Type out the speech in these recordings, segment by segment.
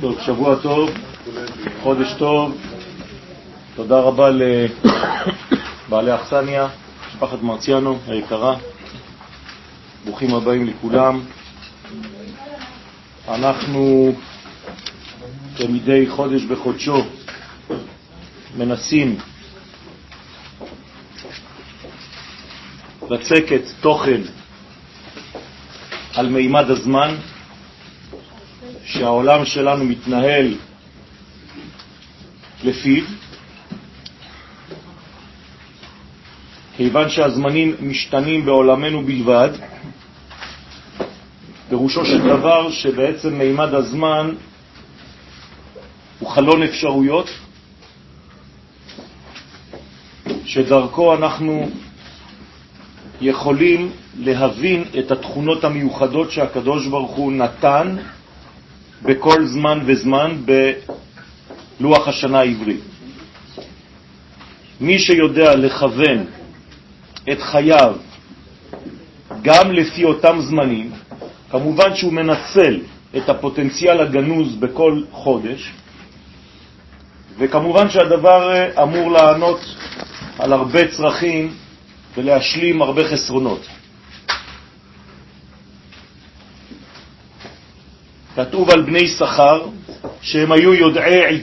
טוב, שבוע טוב, חודש טוב, תודה רבה לבעלי אכסניה, משפחת מרציאנו היקרה, ברוכים הבאים לכולם. אנחנו כמדי חודש בחודשו מנסים לצקת תוכן על מימד הזמן, שהעולם שלנו מתנהל לפיו, כיוון שהזמנים משתנים בעולמנו בלבד, פירושו של דבר שבעצם מימד הזמן הוא חלון אפשרויות, שדרכו אנחנו יכולים להבין את התכונות המיוחדות שהקדוש ברוך הוא נתן בכל זמן וזמן בלוח השנה העברי. מי שיודע לכוון את חייו גם לפי אותם זמנים, כמובן שהוא מנצל את הפוטנציאל הגנוז בכל חודש, וכמובן שהדבר אמור לענות על הרבה צרכים ולהשלים הרבה חסרונות. כתוב על בני שכר שהם היו יודעי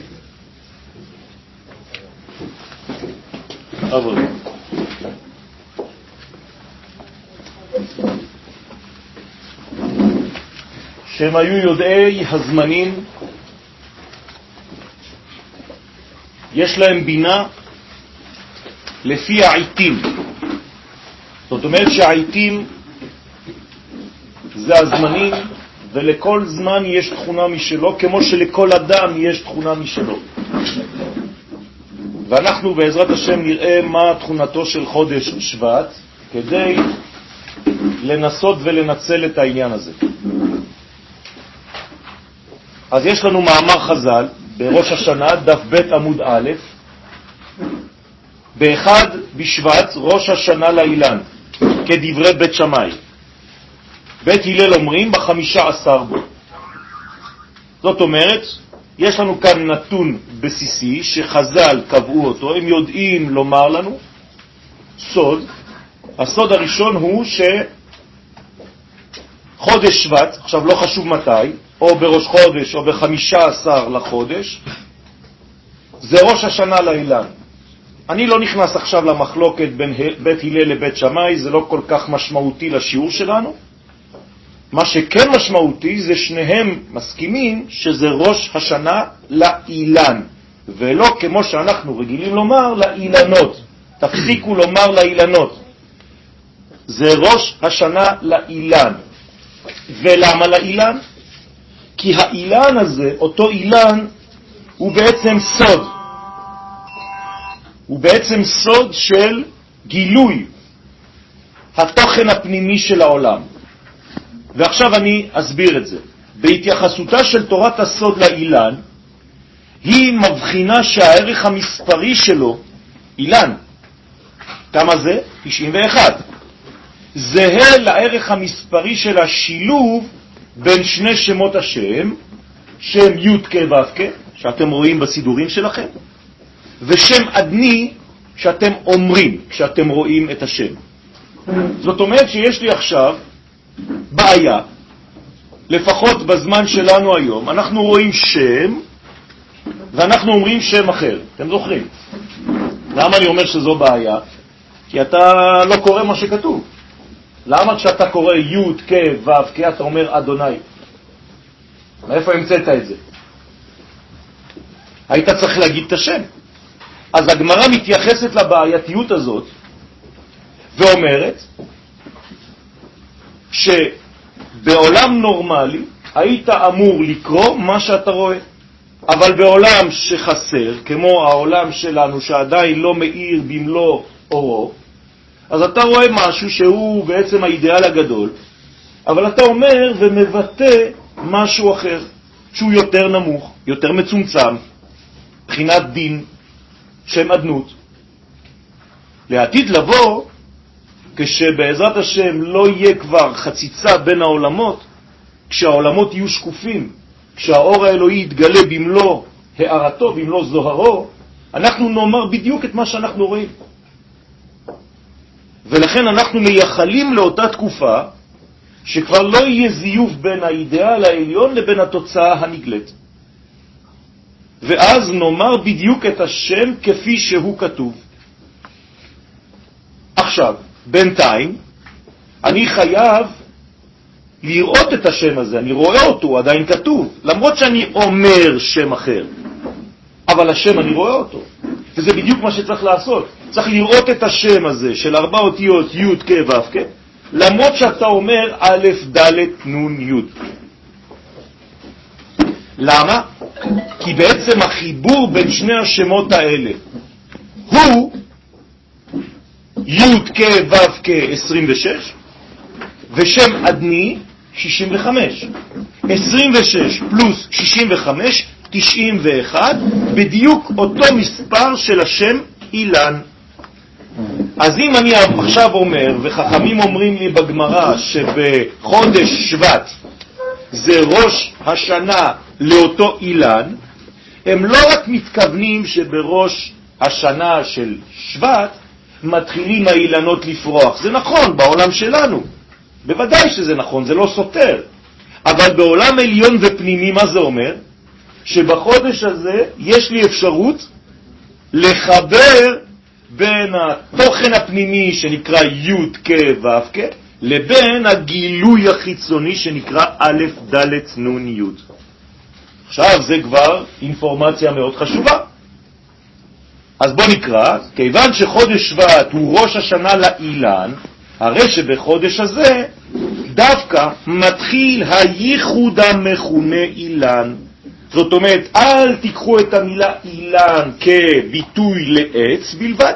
עבוד. שהם היו יודעי הזמנים, יש להם בינה לפי העיתים. זאת אומרת שהעיתים זה הזמנים, ולכל זמן יש תכונה משלו, כמו שלכל אדם יש תכונה משלו. ואנחנו בעזרת השם נראה מה תכונתו של חודש שבט, כדי לנסות ולנצל את העניין הזה. אז יש לנו מאמר חז"ל בראש השנה, דף ב' עמוד א', באחד בשבט, ראש השנה לאילן, כדברי בית שמאי. בית הלל אומרים בחמישה עשר בו. זאת אומרת, יש לנו כאן נתון בסיסי שחז"ל קבעו אותו, הם יודעים לומר לנו סוד. הסוד הראשון הוא שחודש שבט, עכשיו לא חשוב מתי, או בראש חודש או בחמישה עשר לחודש, זה ראש השנה לאילן. אני לא נכנס עכשיו למחלוקת בין בית הלל לבית שמאי, זה לא כל כך משמעותי לשיעור שלנו. מה שכן משמעותי זה שניהם מסכימים שזה ראש השנה לאילן, ולא כמו שאנחנו רגילים לומר לאילנות. תפסיקו לומר לאילנות. זה ראש השנה לאילן. ולמה לאילן? כי האילן הזה, אותו אילן, הוא בעצם סוד. הוא בעצם סוד של גילוי התוכן הפנימי של העולם. ועכשיו אני אסביר את זה. בהתייחסותה של תורת הסוד לאילן, היא מבחינה שהערך המספרי שלו, אילן, כמה זה? 91. זהה לערך המספרי של השילוב בין שני שמות השם, שם י' כ' ו' כ', שאתם רואים בסידורים שלכם, ושם אדני שאתם אומרים כשאתם רואים את השם. זאת אומרת שיש לי עכשיו בעיה, לפחות בזמן שלנו היום, אנחנו רואים שם ואנחנו אומרים שם אחר. אתם זוכרים? למה אני אומר שזו בעיה? כי אתה לא קורא מה שכתוב. למה כשאתה קורא י' כ' ו' כ' אתה אומר אדוני? מאיפה המצאת את זה? היית צריך להגיד את השם. אז הגמרא מתייחסת לבעייתיות הזאת ואומרת שבעולם נורמלי היית אמור לקרוא מה שאתה רואה, אבל בעולם שחסר, כמו העולם שלנו שעדיין לא מאיר במלוא אורו, אז אתה רואה משהו שהוא בעצם האידאל הגדול, אבל אתה אומר ומבטא משהו אחר, שהוא יותר נמוך, יותר מצומצם, מבחינת דין, שם אדנות. לעתיד לבוא, כשבעזרת השם לא יהיה כבר חציצה בין העולמות, כשהעולמות יהיו שקופים כשהאור האלוהי יתגלה במלוא הערתו, במלוא זוהרו, אנחנו נאמר בדיוק את מה שאנחנו רואים. ולכן אנחנו מייחלים לאותה תקופה שכבר לא יהיה זיוף בין האידאל העליון לבין התוצאה הנגלית. ואז נאמר בדיוק את השם כפי שהוא כתוב. עכשיו, בינתיים, אני חייב לראות את השם הזה, אני רואה אותו, הוא עדיין כתוב, למרות שאני אומר שם אחר, אבל השם אני רואה אותו, וזה בדיוק מה שצריך לעשות, צריך לראות את השם הזה של ארבע אותיות י' כ' ו' כ', למרות שאתה אומר א', ד', נ', י'. למה? כי בעצם החיבור בין שני השמות האלה הוא י' כ' ו' כ' 26 ושם עדני 65. 26 פלוס 65, 91, בדיוק אותו מספר של השם אילן. אז אם אני עכשיו אומר, וחכמים אומרים לי בגמרא שבחודש שבט זה ראש השנה לאותו אילן, הם לא רק מתכוונים שבראש השנה של שבט מתחילים האילנות לפרוח. זה נכון בעולם שלנו, בוודאי שזה נכון, זה לא סותר. אבל בעולם עליון ופנימי, מה זה אומר? שבחודש הזה יש לי אפשרות לחבר בין התוכן הפנימי שנקרא י' כ' ו' כ' לבין הגילוי החיצוני שנקרא א', ד', נ', י'. עכשיו זה כבר אינפורמציה מאוד חשובה. אז בוא נקרא, כיוון שחודש שבט הוא ראש השנה לאילן, הרי שבחודש הזה דווקא מתחיל הייחוד המכונה אילן. זאת אומרת, אל תיקחו את המילה אילן כביטוי לעץ בלבד,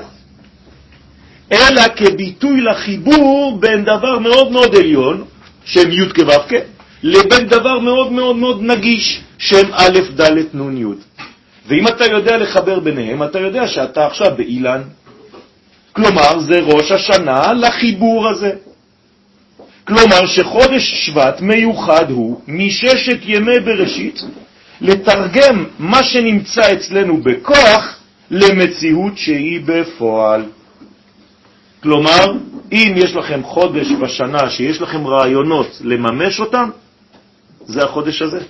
אלא כביטוי לחיבור בין דבר מאוד מאוד עליון, שם י' כו' לבין דבר מאוד מאוד מאוד נגיש, שם א', ד', נ', י'. ואם אתה יודע לחבר ביניהם, אתה יודע שאתה עכשיו באילן. כלומר, זה ראש השנה לחיבור הזה. כלומר שחודש שבט מיוחד הוא מששת ימי בראשית לתרגם מה שנמצא אצלנו בכוח למציאות שהיא בפועל. כלומר, אם יש לכם חודש בשנה שיש לכם רעיונות לממש אותם, זה החודש הזה.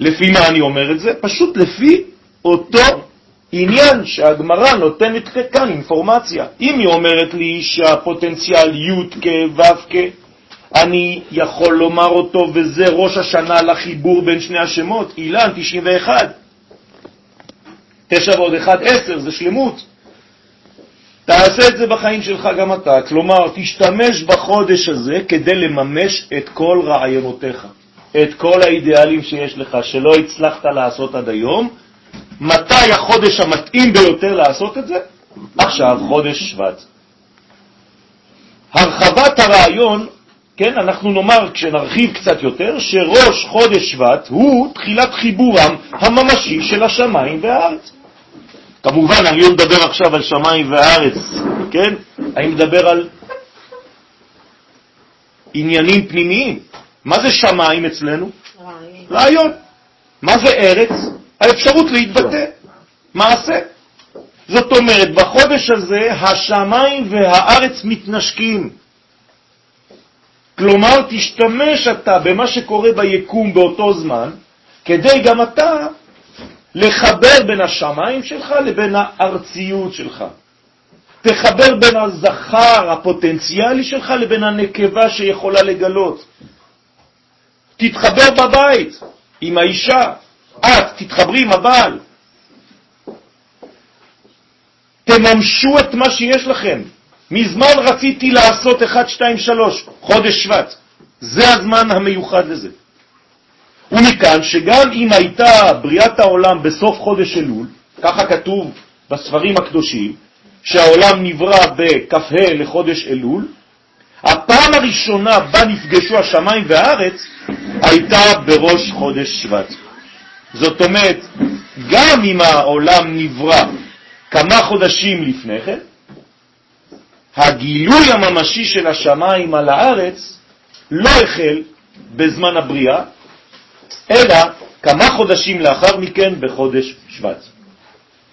לפי מה אני אומר את זה? פשוט לפי אותו עניין שהגמרא נותנת כאן אינפורמציה. אם היא אומרת לי שהפוטנציאל י' כ' ו' כ', אני יכול לומר אותו, וזה ראש השנה לחיבור בין שני השמות, אילן 91. 9 ועוד 1, 10, זה שלמות. תעשה את זה בחיים שלך גם אתה, כלומר, תשתמש בחודש הזה כדי לממש את כל רעיונותיך, את כל האידיאלים שיש לך, שלא הצלחת לעשות עד היום, מתי החודש המתאים ביותר לעשות את זה? עכשיו, חודש שבט. הרחבת הרעיון, כן, אנחנו נאמר, כשנרחיב קצת יותר, שראש חודש שבט הוא תחילת חיבורם הממשי של השמיים והארץ. כמובן, אני לא מדבר עכשיו על שמיים והארץ, כן? אני מדבר על עניינים פנימיים. מה זה שמיים אצלנו? רעיון. מה זה ארץ? האפשרות להתבטא, מעשה. זאת אומרת, בחודש הזה השמיים והארץ מתנשקים. כלומר, תשתמש אתה במה שקורה ביקום באותו זמן, כדי גם אתה לחבר בין השמיים שלך לבין הארציות שלך. תחבר בין הזכר הפוטנציאלי שלך לבין הנקבה שיכולה לגלות. תתחבר בבית עם האישה, את תתחברי עם הבעל. תממשו את מה שיש לכם. מזמן רציתי לעשות 1, 2, 3, חודש שבט. זה הזמן המיוחד לזה. ומכאן שגם אם הייתה בריאת העולם בסוף חודש אלול, ככה כתוב בספרים הקדושים, שהעולם נברא בכ"ה לחודש אלול, הפעם הראשונה בה נפגשו השמיים והארץ הייתה בראש חודש שבט. זאת אומרת, גם אם העולם נברא כמה חודשים לפני כן, הגילוי הממשי של השמיים על הארץ לא החל בזמן הבריאה, אלא כמה חודשים לאחר מכן בחודש שבט.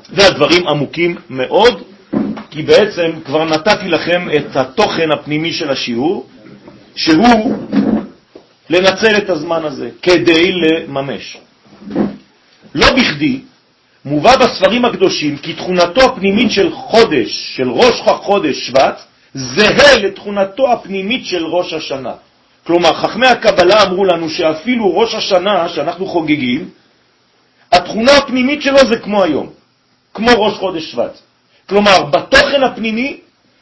והדברים עמוקים מאוד, כי בעצם כבר נתתי לכם את התוכן הפנימי של השיעור, שהוא לנצל את הזמן הזה כדי לממש. לא בכדי מובא בספרים הקדושים כי תכונתו הפנימית של חודש, של ראש חודש שבט, זהה לתכונתו הפנימית של ראש השנה. כלומר, חכמי הקבלה אמרו לנו שאפילו ראש השנה שאנחנו חוגגים, התכונה הפנימית שלו זה כמו היום, כמו ראש חודש שבט. כלומר, בתוכן הפנימי,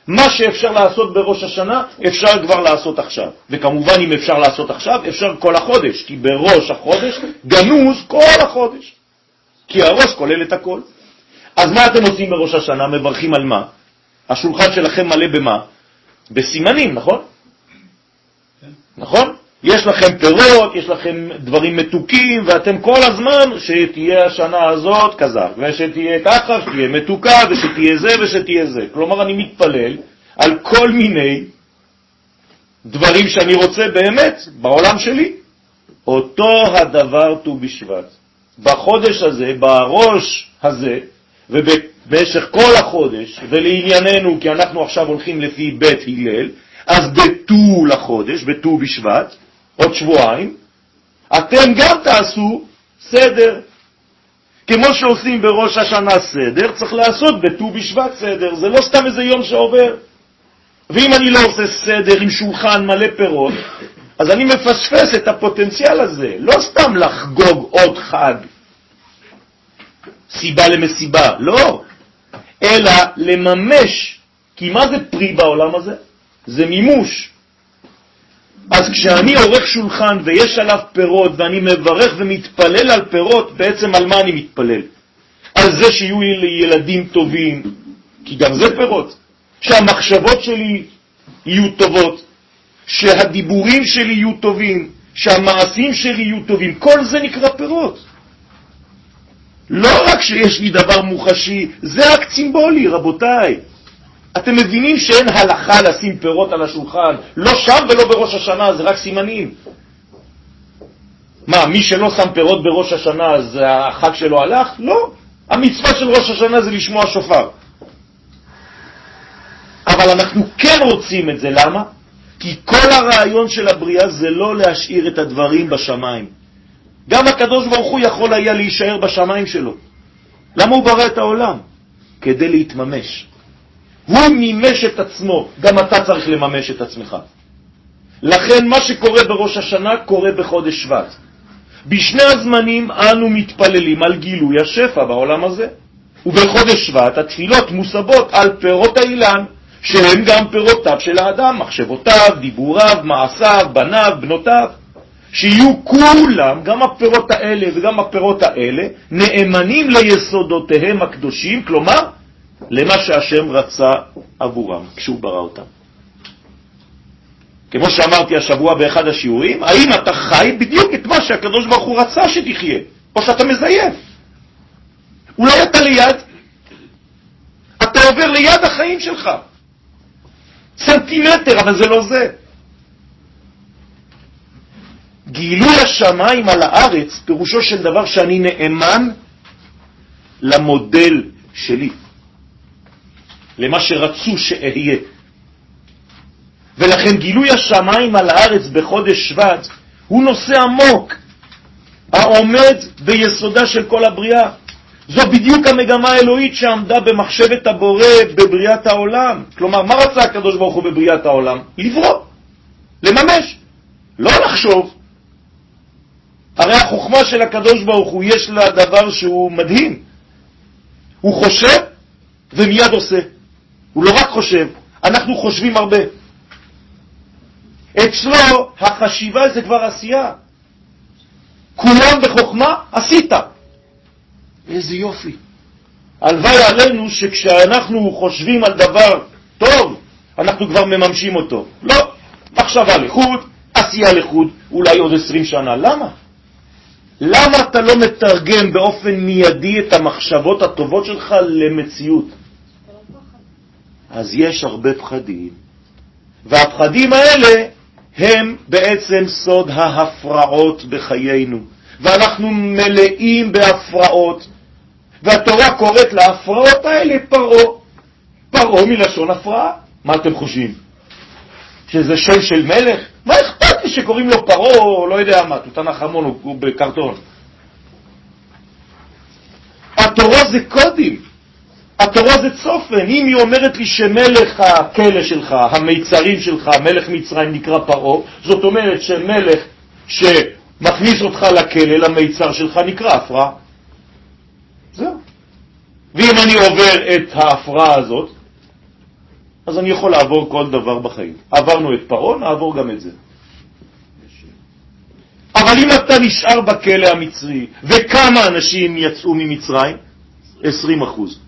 מה שאפשר לעשות בראש השנה, אפשר כבר לעשות עכשיו. וכמובן, אם אפשר לעשות עכשיו, אפשר כל החודש, כי בראש החודש גנוז כל החודש. כי הראש כולל את הכל. אז מה אתם עושים בראש השנה? מברכים על מה? השולחן שלכם מלא במה? בסימנים, נכון? נכון? יש לכם פירות, יש לכם דברים מתוקים, ואתם כל הזמן, שתהיה השנה הזאת כזה, ושתהיה ככה, שתהיה מתוקה, ושתהיה זה ושתהיה זה. כלומר, אני מתפלל על כל מיני דברים שאני רוצה באמת בעולם שלי. אותו הדבר ט"ו בשבט. בחודש הזה, בראש הזה, ובמשך כל החודש, ולענייננו, כי אנחנו עכשיו הולכים לפי בית הלל, אז בט"ו לחודש, בט"ו בשבט, עוד שבועיים, אתם גם תעשו סדר. כמו שעושים בראש השנה סדר, צריך לעשות בט"ו בשבט סדר, זה לא סתם איזה יום שעובר. ואם אני לא עושה סדר עם שולחן מלא פירות, אז אני מפספס את הפוטנציאל הזה, לא סתם לחגוג עוד חג, סיבה למסיבה, לא, אלא לממש, כי מה זה פרי בעולם הזה? זה מימוש. אז כשאני עורך שולחן ויש עליו פירות ואני מברך ומתפלל על פירות, בעצם על מה אני מתפלל? על זה שיהיו לי ילדים טובים, כי גם זה פירות. שהמחשבות שלי יהיו טובות, שהדיבורים שלי יהיו טובים, שהמעשים שלי יהיו טובים, כל זה נקרא פירות. לא רק שיש לי דבר מוחשי, זה רק סימבולי, רבותיי. אתם מבינים שאין הלכה לשים פירות על השולחן, לא שם ולא בראש השנה, זה רק סימנים. מה, מי שלא שם פירות בראש השנה, אז החג שלו הלך? לא. המצווה של ראש השנה זה לשמוע שופר. אבל אנחנו כן רוצים את זה, למה? כי כל הרעיון של הבריאה זה לא להשאיר את הדברים בשמיים. גם הקדוש ברוך הוא יכול היה להישאר בשמיים שלו. למה הוא ברא את העולם? כדי להתממש. הוא מימש את עצמו, גם אתה צריך לממש את עצמך. לכן מה שקורה בראש השנה קורה בחודש שבט. בשני הזמנים אנו מתפללים על גילוי השפע בעולם הזה. ובחודש שבט התפילות מוסבות על פירות האילן, שהם גם פירותיו של האדם, מחשבותיו, דיבוריו, מעשיו, בניו, בנותיו. שיהיו כולם, גם הפירות האלה וגם הפירות האלה, נאמנים ליסודותיהם הקדושים, כלומר, למה שהשם רצה עבורם כשהוא ברא אותם. כמו שאמרתי השבוע באחד השיעורים, האם אתה חי בדיוק את מה שהקדוש ברוך הוא רצה שתחיה, או שאתה מזייף? אולי אתה ליד, אתה עובר ליד החיים שלך. סנטימטר, אבל זה לא זה. גילוי השמיים על הארץ, פירושו של דבר שאני נאמן למודל שלי, למה שרצו שאהיה. ולכן גילוי השמיים על הארץ בחודש שבט הוא נושא עמוק, העומד ביסודה של כל הבריאה. זו בדיוק המגמה האלוהית שעמדה במחשבת הבורא בבריאת העולם. כלומר, מה רצה הקדוש ברוך הוא בבריאת העולם? לברוא, לממש, לא לחשוב. הרי החוכמה של הקדוש ברוך הוא, יש לה דבר שהוא מדהים. הוא חושב ומיד עושה. הוא לא רק חושב, אנחנו חושבים הרבה. אצלו החשיבה זה כבר עשייה. כולם בחוכמה, עשית. איזה יופי. הלוואי עלינו שכשאנחנו חושבים על דבר טוב, אנחנו כבר מממשים אותו. לא, מחשבה לחוד, עשייה לחוד, אולי עוד עשרים שנה. למה? למה אתה לא מתרגם באופן מיידי את המחשבות הטובות שלך למציאות? אז יש הרבה פחדים, והפחדים האלה הם בעצם סוד ההפרעות בחיינו. ואנחנו מלאים בהפרעות, והתורה קוראת להפרעות האלה פרעה. פרעה מלשון הפרעה. מה אתם חושבים? שזה שם של מלך? מה אכפת לי שקוראים לו פרעה או לא יודע מה, תותנח המון הוא בקרטון? התורה זה קודים, התורה זה צופן. אם היא אומרת לי שמלך הכלא שלך, המיצרים שלך, מלך מצרים נקרא פרעה, זאת אומרת שמלך שמכניס אותך לכלא, למיצר שלך, נקרא הפרעה. זהו. ואם אני עובר את ההפרעה הזאת, אז אני יכול לעבור כל דבר בחיים. עברנו את פרעה, נעבור גם את זה. אבל אם אתה נשאר בכלא המצרי, וכמה אנשים יצאו ממצרים? 20 אחוז.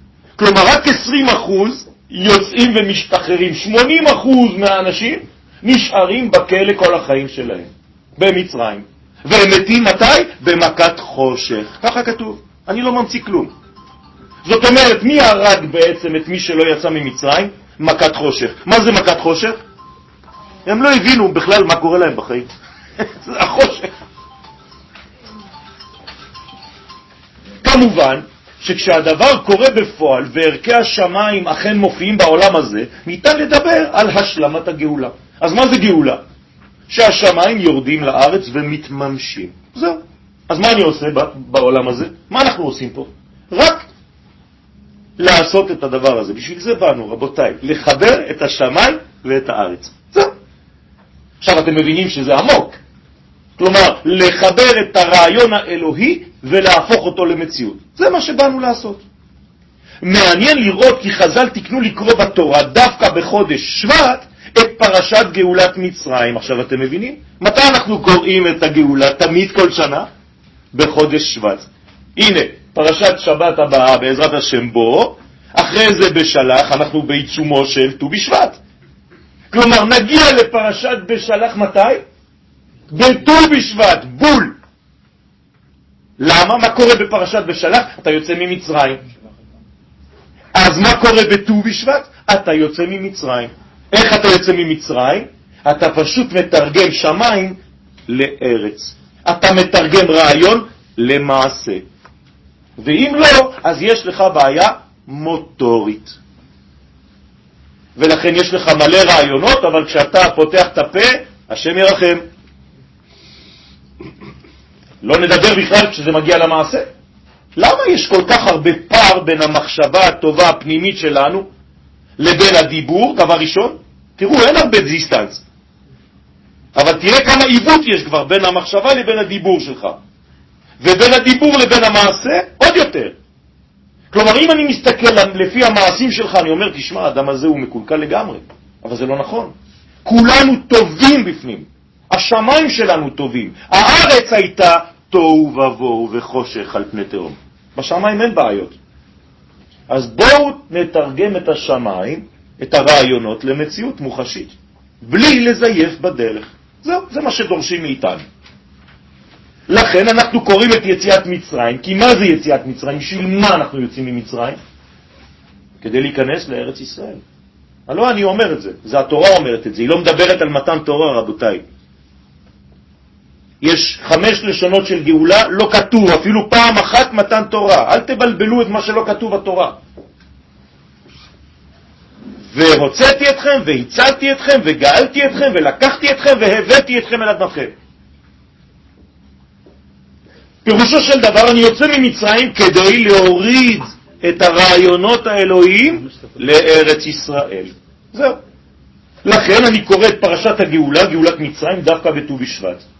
כלומר, רק 20 אחוז יוצאים ומשתחררים. 80 אחוז מהאנשים נשארים בכלא כל החיים שלהם, במצרים. והם מתים מתי? במכת חושך. ככה כתוב. אני לא ממציא כלום. זאת אומרת, מי הרג בעצם את מי שלא יצא ממצרים? מכת חושך. מה זה מכת חושך? הם לא הבינו בכלל מה קורה להם בחיים. זה החושך. כמובן שכשהדבר קורה בפועל וערכי השמיים אכן מופיעים בעולם הזה, ניתן לדבר על השלמת הגאולה. אז מה זה גאולה? שהשמיים יורדים לארץ ומתממשים. זהו. אז מה אני עושה בעולם הזה? מה אנחנו עושים פה? רק לעשות את הדבר הזה. בשביל זה באנו, רבותיי, לחבר את השמיים ואת הארץ. זהו. עכשיו אתם מבינים שזה עמוק. כלומר, לחבר את הרעיון האלוהי ולהפוך אותו למציאות. זה מה שבאנו לעשות. מעניין לראות כי חז"ל תקנו לקרוא בתורה דווקא בחודש שבט את פרשת גאולת מצרים. עכשיו אתם מבינים? מתי אנחנו קוראים את הגאולה? תמיד כל שנה? בחודש שבט. הנה, פרשת שבת הבאה בעזרת השם בו, אחרי זה בשלח, אנחנו בעיצומו של ט"ו בשבט. כלומר, נגיע לפרשת בשלח מתי? בט"ו בשבט, בול. למה? מה קורה בפרשת בשלח? אתה יוצא ממצרים. אז מה קורה בט"ו בשבט? אתה יוצא ממצרים. איך אתה יוצא ממצרים? אתה פשוט מתרגם שמיים לארץ. אתה מתרגם רעיון למעשה. ואם לא, אז יש לך בעיה מוטורית. ולכן יש לך מלא רעיונות, אבל כשאתה פותח את הפה, השם ירחם. לא נדבר בכלל כשזה מגיע למעשה. למה יש כל כך הרבה פער בין המחשבה הטובה הפנימית שלנו לבין הדיבור, דבר ראשון? תראו, אין הרבה דיסטנס. אבל תראה כמה עיוות יש כבר בין המחשבה לבין הדיבור שלך. ובין הדיבור לבין המעשה, עוד יותר. כלומר, אם אני מסתכל לפי המעשים שלך, אני אומר, תשמע, האדם הזה הוא מקולקל לגמרי. אבל זה לא נכון. כולנו טובים בפנים. השמיים שלנו טובים. הארץ הייתה תוהו ובוהו וחושך על פני תהום. בשמיים אין בעיות. אז בואו נתרגם את השמיים, את הרעיונות, למציאות מוחשית, בלי לזייף בדרך. זהו, זה מה שדורשים מאיתנו. לכן אנחנו קוראים את יציאת מצרים, כי מה זה יציאת מצרים? בשביל מה אנחנו יוצאים ממצרים? כדי להיכנס לארץ ישראל. לא אני אומר את זה, זה התורה אומרת את זה, היא לא מדברת על מתן תורה, רבותיי. יש חמש לשונות של גאולה, לא כתוב, אפילו פעם אחת מתן תורה. אל תבלבלו את מה שלא כתוב בתורה. והוצאתי אתכם, והצלתי אתכם, וגאלתי אתכם, ולקחתי אתכם, והבאתי אתכם אל אדמתכם. פירושו של דבר, אני יוצא ממצרים כדי להוריד את הרעיונות האלוהיים לארץ ישראל. זהו. לכן אני קורא את פרשת הגאולה, גאולת מצרים, דווקא בט"ו בשבט.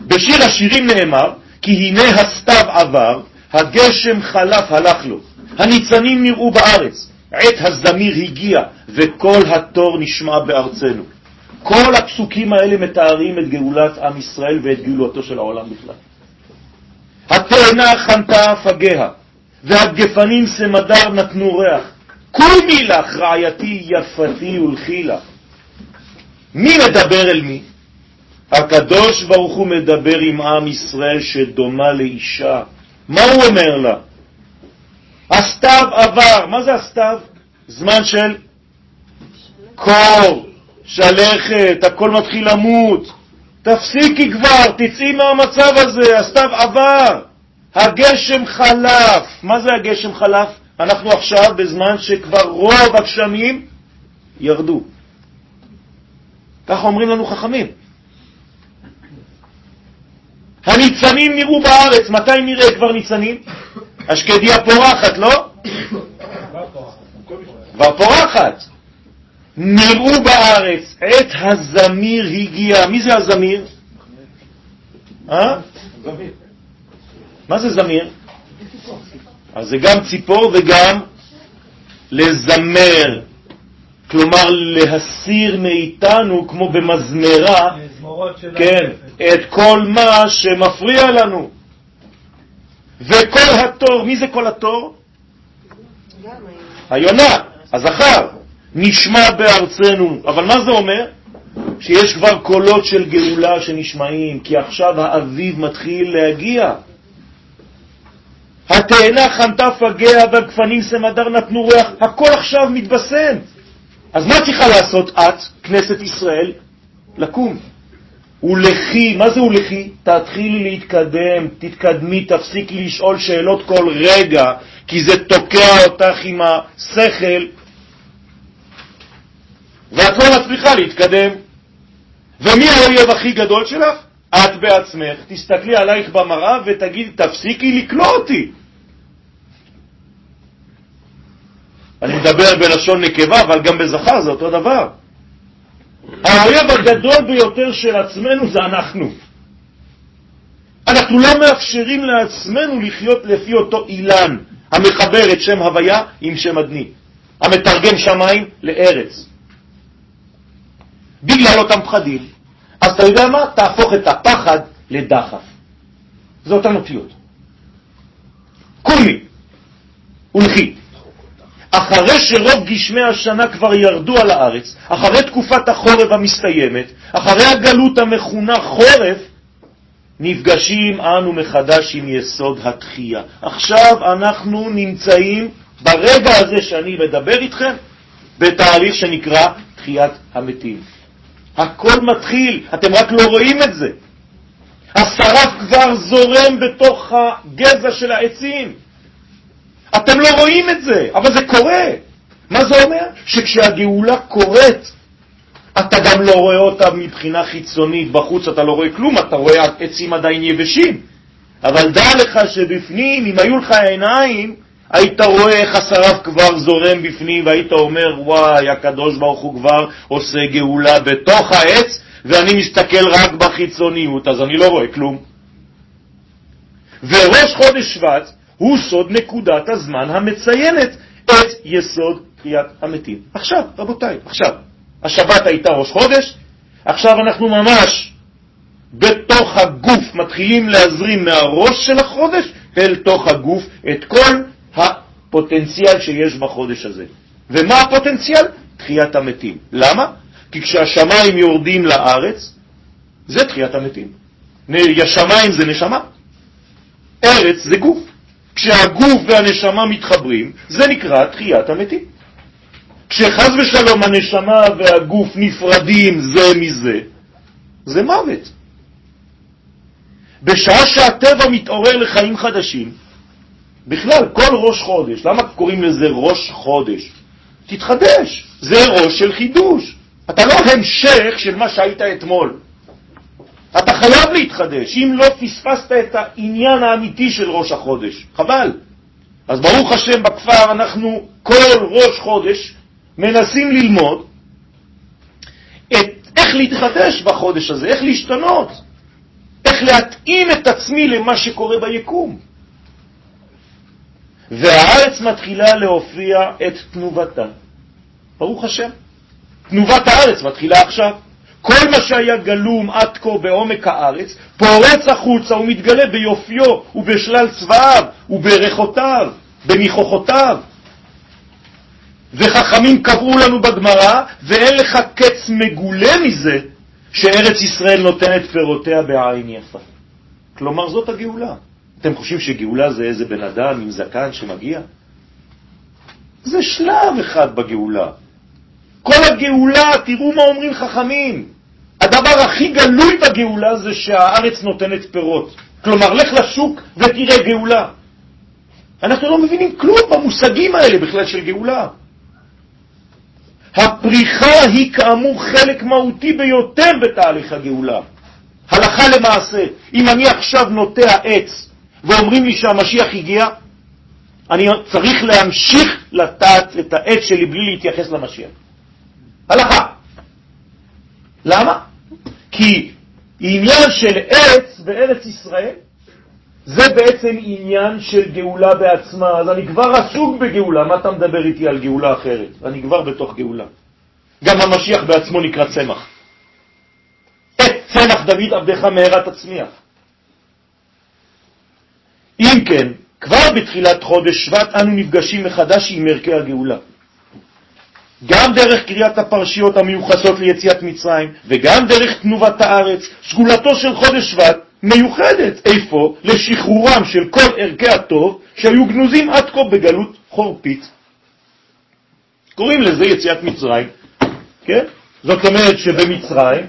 בשיר השירים נאמר, כי הנה הסתיו עבר, הגשם חלף הלך לו, הניצנים נראו בארץ, עת הזמיר הגיע, וכל התור נשמע בארצנו. כל הפסוקים האלה מתארים את גאולת עם ישראל ואת גאולתו של העולם בכלל. התאנה חנתה פגיה, והגפנים סמדר נתנו ריח. קומי לך רעייתי יפתי ולכי לך. מי מדבר אל מי? הקדוש ברוך הוא מדבר עם עם ישראל שדומה לאישה. מה הוא אומר לה? הסתיו עבר. מה זה הסתיו? זמן של קור, שלכת, הכל מתחיל למות. תפסיקי כבר, תצאי מהמצב הזה, הסתיו עבר, הגשם חלף. מה זה הגשם חלף? אנחנו עכשיו בזמן שכבר רוב הגשמים ירדו. ככה אומרים לנו חכמים. הניצנים נראו בארץ, מתי נראה כבר ניצנים? השקדיה פורחת, לא? כבר פורחת. נראו בארץ, עת הזמיר הגיע. מי זה הזמיר? אה? מה זה זמיר? אז זה גם ציפור וגם לזמר, כלומר להסיר מאיתנו, כמו במזמרה, כן, את כל מה שמפריע לנו. וכל התור, מי זה כל התור? היונה, הזכר, נשמע בארצנו. אבל מה זה אומר? שיש כבר קולות של גאולה שנשמעים, כי עכשיו האביב מתחיל להגיע. התאנה חנתה פגיה והגפנים סמדר נתנו ריח, הכל עכשיו מתבשם. אז מה צריכה לעשות את, כנסת ישראל? לקום. ולכי, מה זה ולכי? תתחילי להתקדם, תתקדמי, תפסיקי לשאול שאלות כל רגע, כי זה תוקע אותך עם השכל, ואת לא מצליחה להתקדם. ומי האויב הכי גדול שלך? את בעצמך. תסתכלי עלייך במראה ותגידי, תפסיקי לקלוא אותי. אני מדבר בלשון נקבה, אבל גם בזכר זה אותו דבר. האויב הגדול ביותר של עצמנו זה אנחנו. אנחנו לא מאפשרים לעצמנו לחיות לפי אותו אילן המחבר את שם הוויה עם שם אדני, המתרגם שמיים לארץ. בגלל אותם פחדים. אז אתה יודע מה? תהפוך את הפחד לדחף. זה אותן אותיות. קומי ולכי. אחרי שרוב גשמי השנה כבר ירדו על הארץ, אחרי תקופת החורף המסתיימת, אחרי הגלות המכונה חורף, נפגשים אנו מחדש עם יסוד התחייה. עכשיו אנחנו נמצאים ברגע הזה שאני מדבר איתכם בתהליך שנקרא תחיית המתים. הכל מתחיל, אתם רק לא רואים את זה. השרף כבר זורם בתוך הגזע של העצים. אתם לא רואים את זה, אבל זה קורה. מה זה אומר? שכשהגאולה קורית, אתה גם לא רואה אותה מבחינה חיצונית, בחוץ אתה לא רואה כלום, אתה רואה עצים עדיין יבשים. אבל דע לך שבפנים, אם היו לך עיניים, היית רואה איך השרף כבר זורם בפנים, והיית אומר, וואי, הקדוש ברוך הוא כבר עושה גאולה בתוך העץ, ואני מסתכל רק בחיצוניות, אז אני לא רואה כלום. וראש חודש שבט הוא סוד נקודת הזמן המציינת את יסוד תחיית המתים. עכשיו, רבותיי, עכשיו. השבת הייתה ראש חודש, עכשיו אנחנו ממש בתוך הגוף מתחילים להזרים מהראש של החודש אל תוך הגוף את כל הפוטנציאל שיש בחודש הזה. ומה הפוטנציאל? תחיית המתים. למה? כי כשהשמיים יורדים לארץ, זה תחיית המתים. השמיים זה נשמה, ארץ זה גוף. כשהגוף והנשמה מתחברים, זה נקרא תחיית המתים. כשחז ושלום הנשמה והגוף נפרדים זה מזה, זה מוות. בשעה שהטבע מתעורר לחיים חדשים, בכלל, כל ראש חודש, למה קוראים לזה ראש חודש? תתחדש, זה ראש של חידוש. אתה לא המשך של מה שהיית אתמול. אתה חייב להתחדש, אם לא פספסת את העניין האמיתי של ראש החודש. חבל. אז ברוך השם בכפר אנחנו כל ראש חודש מנסים ללמוד את איך להתחדש בחודש הזה, איך להשתנות, איך להתאים את עצמי למה שקורה ביקום. והארץ מתחילה להופיע את תנובתה. ברוך השם. תנובת הארץ מתחילה עכשיו. כל מה שהיה גלום עד כה בעומק הארץ, פורץ החוצה ומתגלה ביופיו ובשלל צבאיו ובריחותיו, בניחוחותיו. וחכמים קבעו לנו בגמרא, ואין לך קץ מגולה מזה, שארץ ישראל נותנת פירותיה בעין יפה. כלומר, זאת הגאולה. אתם חושבים שגאולה זה איזה בן אדם עם זקן שמגיע? זה שלב אחד בגאולה. כל הגאולה, תראו מה אומרים חכמים. הדבר הכי גלוי בגאולה זה שהארץ נותנת פירות. כלומר, לך לשוק ותראה גאולה. אנחנו לא מבינים כלום במושגים האלה בכלל של גאולה. הפריחה היא כאמור חלק מהותי ביותר בתהליך הגאולה. הלכה למעשה, אם אני עכשיו נוטע עץ ואומרים לי שהמשיח הגיע, אני צריך להמשיך לטעת את העץ שלי בלי להתייחס למשיח. הלכה. למה? כי עניין של עץ בארץ ישראל זה בעצם עניין של גאולה בעצמה, אז אני כבר עסוק בגאולה, מה אתה מדבר איתי על גאולה אחרת? אני כבר בתוך גאולה. גם המשיח בעצמו נקרא צמח. את צמח דוד עבדך מהרה תצמיח. אם כן, כבר בתחילת חודש שבט אנו נפגשים מחדש עם ערכי הגאולה. גם דרך קריאת הפרשיות המיוחסות ליציאת מצרים, וגם דרך תנובת הארץ, סגולתו של חודש שבט מיוחדת. איפה? לשחרורם של כל ערכי הטוב שהיו גנוזים עד כה בגלות חורפית. קוראים לזה יציאת מצרים, כן? זאת אומרת שבמצרים,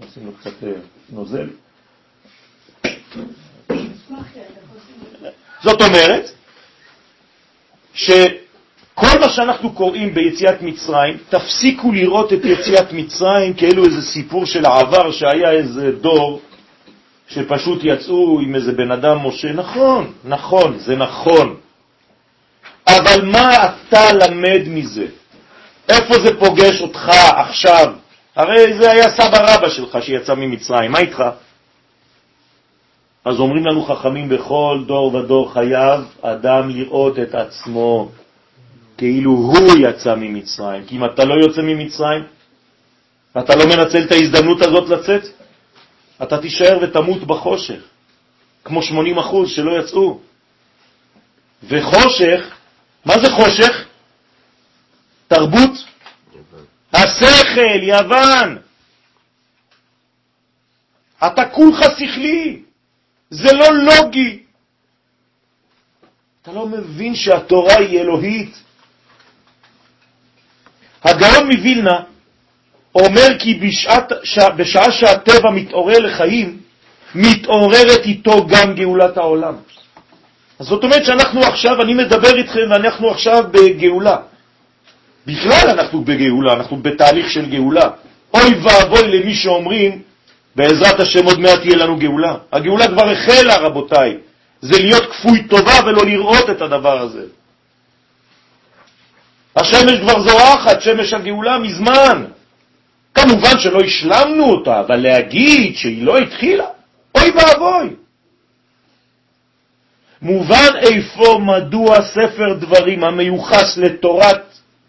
עושים לו קצת אה, נוזל. זאת אומרת ש... כל מה שאנחנו קוראים ביציאת מצרים, תפסיקו לראות את יציאת מצרים כאילו איזה סיפור של העבר שהיה איזה דור שפשוט יצאו עם איזה בן אדם משה. נכון, נכון, זה נכון. אבל מה אתה למד מזה? איפה זה פוגש אותך עכשיו? הרי זה היה סבא רבא שלך שיצא ממצרים, מה איתך? אז אומרים לנו חכמים, בכל דור ודור חייב אדם לראות את עצמו. כאילו הוא יצא ממצרים. כי אם אתה לא יוצא ממצרים, אתה לא מנצל את ההזדמנות הזאת לצאת, אתה תישאר ותמות בחושך, כמו 80 אחוז שלא יצאו. וחושך, מה זה חושך? תרבות השכל, יוון. אתה כולך שכלי, זה לא לוגי. אתה לא מבין שהתורה היא אלוהית. הגאון מווילנה אומר כי בשעת. בשעה שהטבע מתעורר לחיים, מתעוררת איתו גם גאולת העולם. אז זאת אומרת שאנחנו עכשיו, אני מדבר איתכם ואנחנו עכשיו בגאולה. בכלל אנחנו בגאולה, אנחנו בתהליך של גאולה. אוי ואבוי למי שאומרים, בעזרת השם עוד מעט תהיה לנו גאולה. הגאולה כבר החלה, רבותיי. זה להיות כפוי טובה ולא לראות את הדבר הזה. השמש כבר זורחת, שמש הגאולה מזמן. כמובן שלא השלמנו אותה, אבל להגיד שהיא לא התחילה, אוי ואבוי. מובן איפה מדוע ספר דברים המיוחס לתורת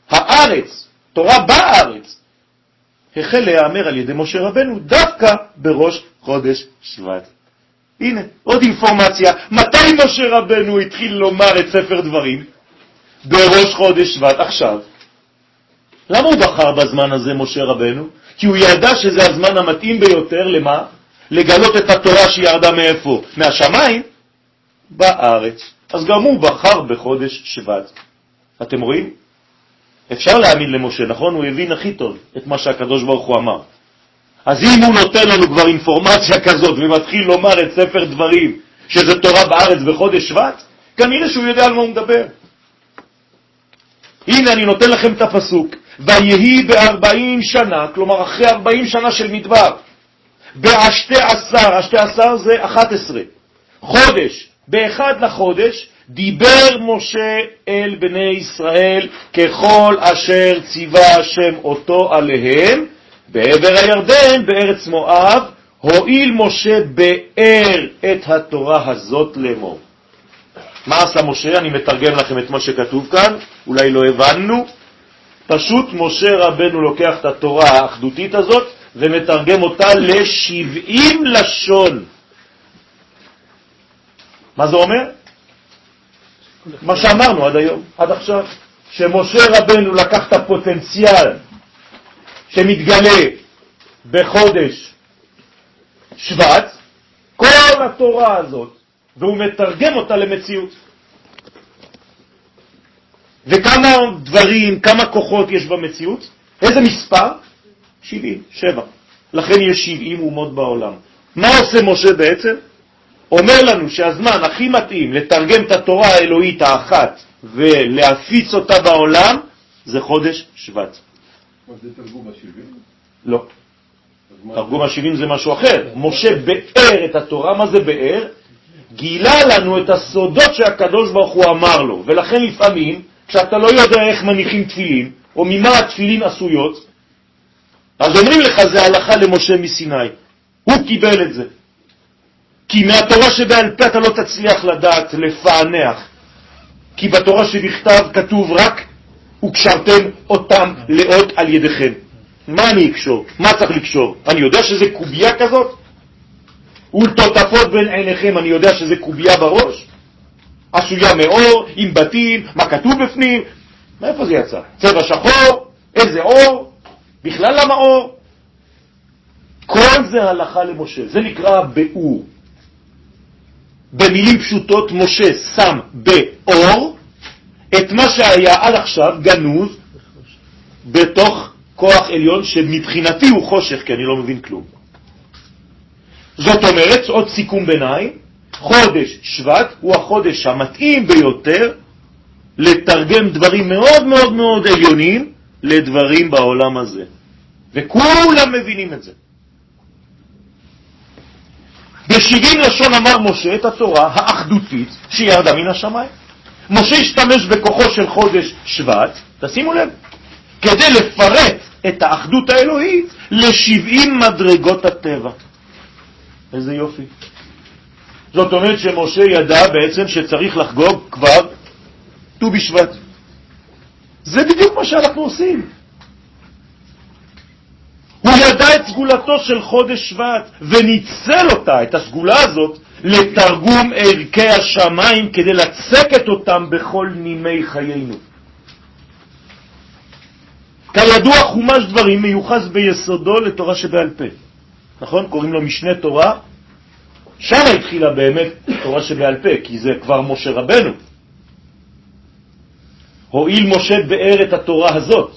הארץ, תורה בארץ, החל להיאמר על ידי משה רבנו דווקא בראש חודש שבט. הנה, עוד אינפורמציה. מתי משה רבנו התחיל לומר את ספר דברים? בראש חודש שבט עכשיו. למה הוא בחר בזמן הזה, משה רבנו? כי הוא ידע שזה הזמן המתאים ביותר, למה? לגלות את התורה שירדה מאיפה? מהשמיים? בארץ. אז גם הוא בחר בחודש שבט. אתם רואים? אפשר להאמין למשה, נכון? הוא הבין הכי טוב את מה שהקדוש ברוך הוא אמר. אז אם הוא נותן לנו כבר אינפורמציה כזאת ומתחיל לומר את ספר דברים, שזה תורה בארץ בחודש שבט, כנראה שהוא יודע על מה הוא מדבר. הנה אני נותן לכם את הפסוק, ויהי בארבעים שנה, כלומר אחרי ארבעים שנה של מדבר, באשתי עשר, אשתי עשר זה אחת עשרה, חודש, באחד לחודש, דיבר משה אל בני ישראל ככל אשר ציווה השם אותו עליהם, בעבר הירדן, בארץ מואב, הועיל משה באר את התורה הזאת לאמור. מה עשה משה? אני מתרגם לכם את מה שכתוב כאן, אולי לא הבנו. פשוט משה רבנו לוקח את התורה האחדותית הזאת ומתרגם אותה ל-70 לשון. מה זה אומר? מה שאמרנו עד היום, עד עכשיו, שמשה רבנו לקח את הפוטנציאל שמתגלה בחודש שבט, כל התורה הזאת, והוא מתרגם אותה למציאות. וכמה דברים, כמה כוחות יש במציאות? איזה מספר? 70, 7. לכן יש 70 אומות בעולם. מה עושה משה בעצם? אומר לנו שהזמן הכי מתאים לתרגם את התורה האלוהית האחת ולהפיץ אותה בעולם זה חודש שבט. מה זה תרגום ה-70? לא. תרגום ה-70 זה משהו אחר. משה באר את התורה, מה זה באר? גילה לנו את הסודות שהקדוש ברוך הוא אמר לו, ולכן לפעמים, כשאתה לא יודע איך מניחים תפילין, או ממה התפילין עשויות, אז אומרים לך זה הלכה למשה מסיני. הוא קיבל את זה. כי מהתורה שבעל פה אתה לא תצליח לדעת לפענח. כי בתורה שבכתב כתוב רק וקשרתם אותם לאות על ידיכם. מה אני אקשור? מה צריך לקשור? אני יודע שזה קובייה כזאת? ולטוטפות בין עיניכם, אני יודע שזה קובייה בראש? עשויה מאור, עם בתים, מה כתוב בפנים? מאיפה זה יצא? צבע שחור? איזה אור? בכלל למה אור? כל זה הלכה למשה, זה נקרא באור. במילים פשוטות, משה שם באור את מה שהיה עד עכשיו גנוז בתוך כוח עליון שמבחינתי הוא חושך, כי אני לא מבין כלום. זאת אומרת, עוד סיכום ביניים, חודש שבט הוא החודש המתאים ביותר לתרגם דברים מאוד מאוד מאוד עליונים לדברים בעולם הזה. וכולם מבינים את זה. בשבעים לשון אמר משה את התורה האחדותית שירדה מן השמיים. משה השתמש בכוחו של חודש שבט, תשימו לב, כדי לפרט את האחדות האלוהית לשבעים מדרגות הטבע. איזה יופי. זאת אומרת שמשה ידע בעצם שצריך לחגוג כבר ט"ו בשבט. זה בדיוק מה שאנחנו עושים. הוא ידע את סגולתו של חודש שבט וניצל אותה, את הסגולה הזאת, לתרגום ערכי השמיים כדי לצקת אותם בכל נימי חיינו. כידוע חומש דברים מיוחס ביסודו לתורה שבעל פה. נכון? קוראים לו משנה תורה. שם התחילה באמת תורה שבעל פה, כי זה כבר משה רבנו. הואיל משה באר את התורה הזאת,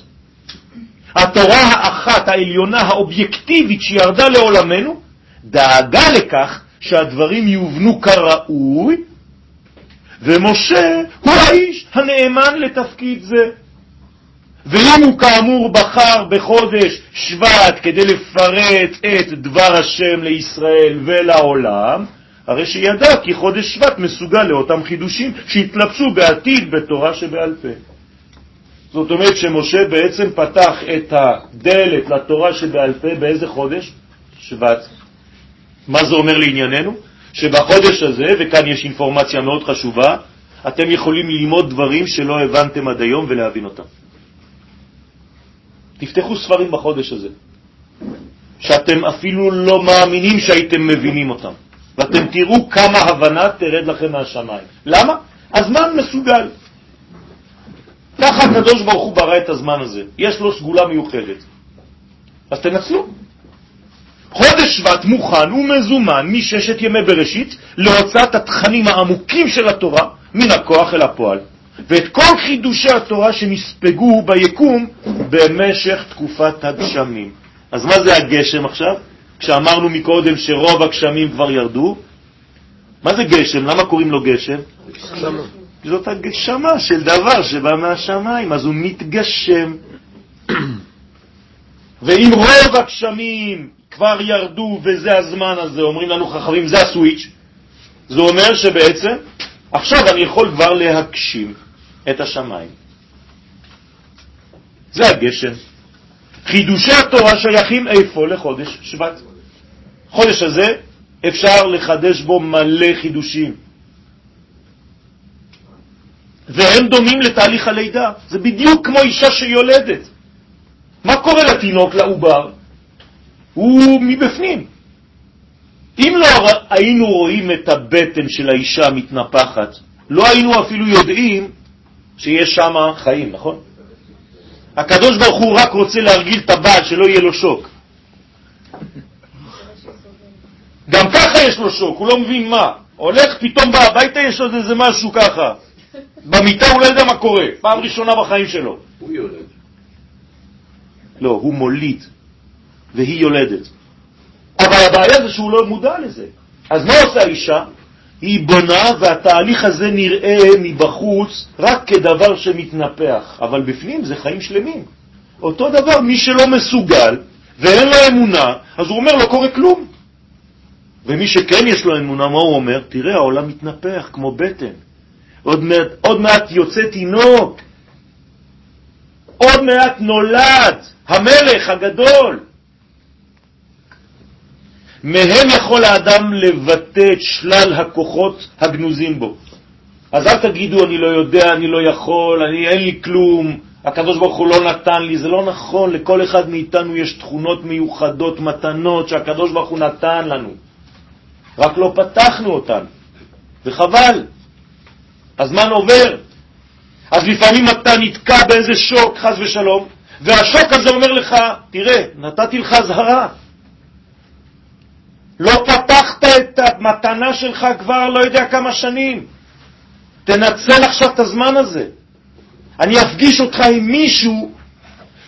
התורה האחת, העליונה, האובייקטיבית שירדה לעולמנו, דאגה לכך שהדברים יובנו כראוי, ומשה הוא האיש הנאמן לתפקיד זה. ואם הוא כאמור בחר בחודש שבט כדי לפרט את דבר השם לישראל ולעולם, הרי שידע כי חודש שבט מסוגל לאותם חידושים שהתלבשו בעתיד בתורה שבעל פה. זאת אומרת שמשה בעצם פתח את הדלת לתורה שבעל פה באיזה חודש? שבט. מה זה אומר לענייננו? שבחודש הזה, וכאן יש אינפורמציה מאוד חשובה, אתם יכולים ללמוד דברים שלא הבנתם עד היום ולהבין אותם. תפתחו ספרים בחודש הזה, שאתם אפילו לא מאמינים שהייתם מבינים אותם, ואתם תראו כמה הבנה תרד לכם מהשמיים. למה? הזמן מסוגל. ככה הקדוש ברוך הוא ברא את הזמן הזה. יש לו סגולה מיוחדת. אז תנצלו. חודש שבט מוכן ומזומן מששת ימי בראשית להוצאת התכנים העמוקים של התורה מן הכוח אל הפועל. ואת כל חידושי התורה שנספגו ביקום במשך תקופת הגשמים. אז מה זה הגשם עכשיו? כשאמרנו מקודם שרוב הגשמים כבר ירדו, מה זה גשם? למה קוראים לו גשם? זאת הגשמה של דבר שבא מהשמיים, אז הוא מתגשם. ואם רוב הגשמים כבר ירדו וזה הזמן הזה, אומרים לנו חכמים, זה הסוויץ', זה אומר שבעצם עכשיו אני יכול כבר להגשים את השמיים. זה הגשם. חידושי התורה שייכים איפה? לחודש שבט. חודש הזה אפשר לחדש בו מלא חידושים. והם דומים לתהליך הלידה. זה בדיוק כמו אישה שיולדת. מה קורה לתינוק, לעובר? הוא מבפנים. אם לא היינו רואים את הבטן של האישה מתנפחת, לא היינו אפילו יודעים שיש שם חיים, נכון? הקדוש ברוך הוא רק רוצה להרגיל את הבעל שלא יהיה לו שוק. גם ככה יש לו שוק, הוא לא מבין מה. הולך, פתאום בא הביתה, יש עוד איזה משהו ככה. במיטה הוא לא יודע מה קורה, פעם ראשונה בחיים שלו. הוא יולד. לא, הוא מוליד. והיא יולדת. אבל הבעיה זה שהוא לא מודע לזה. אז מה עושה האישה? היא בונה, והתהליך הזה נראה מבחוץ רק כדבר שמתנפח, אבל בפנים זה חיים שלמים. אותו דבר, מי שלא מסוגל ואין לו אמונה, אז הוא אומר, לא קורה כלום. ומי שכן יש לו אמונה, מה הוא אומר? תראה, העולם מתנפח כמו בטן. עוד מעט, עוד מעט יוצא תינוק, עוד מעט נולד המלך הגדול. מהם יכול האדם לבטא את שלל הכוחות הגנוזים בו. אז אל תגידו, אני לא יודע, אני לא יכול, אני, אין לי כלום, הקדוש ברוך הוא לא נתן לי. זה לא נכון, לכל אחד מאיתנו יש תכונות מיוחדות, מתנות שהקדוש ברוך הוא נתן לנו. רק לא פתחנו אותן, וחבל. הזמן עובר. אז לפעמים אתה נתקע באיזה שוק, חז ושלום, והשוק הזה אומר לך, תראה, נתתי לך זהרה. לא פתחת את המתנה שלך כבר לא יודע כמה שנים. תנצל עכשיו את הזמן הזה. אני אפגיש אותך עם מישהו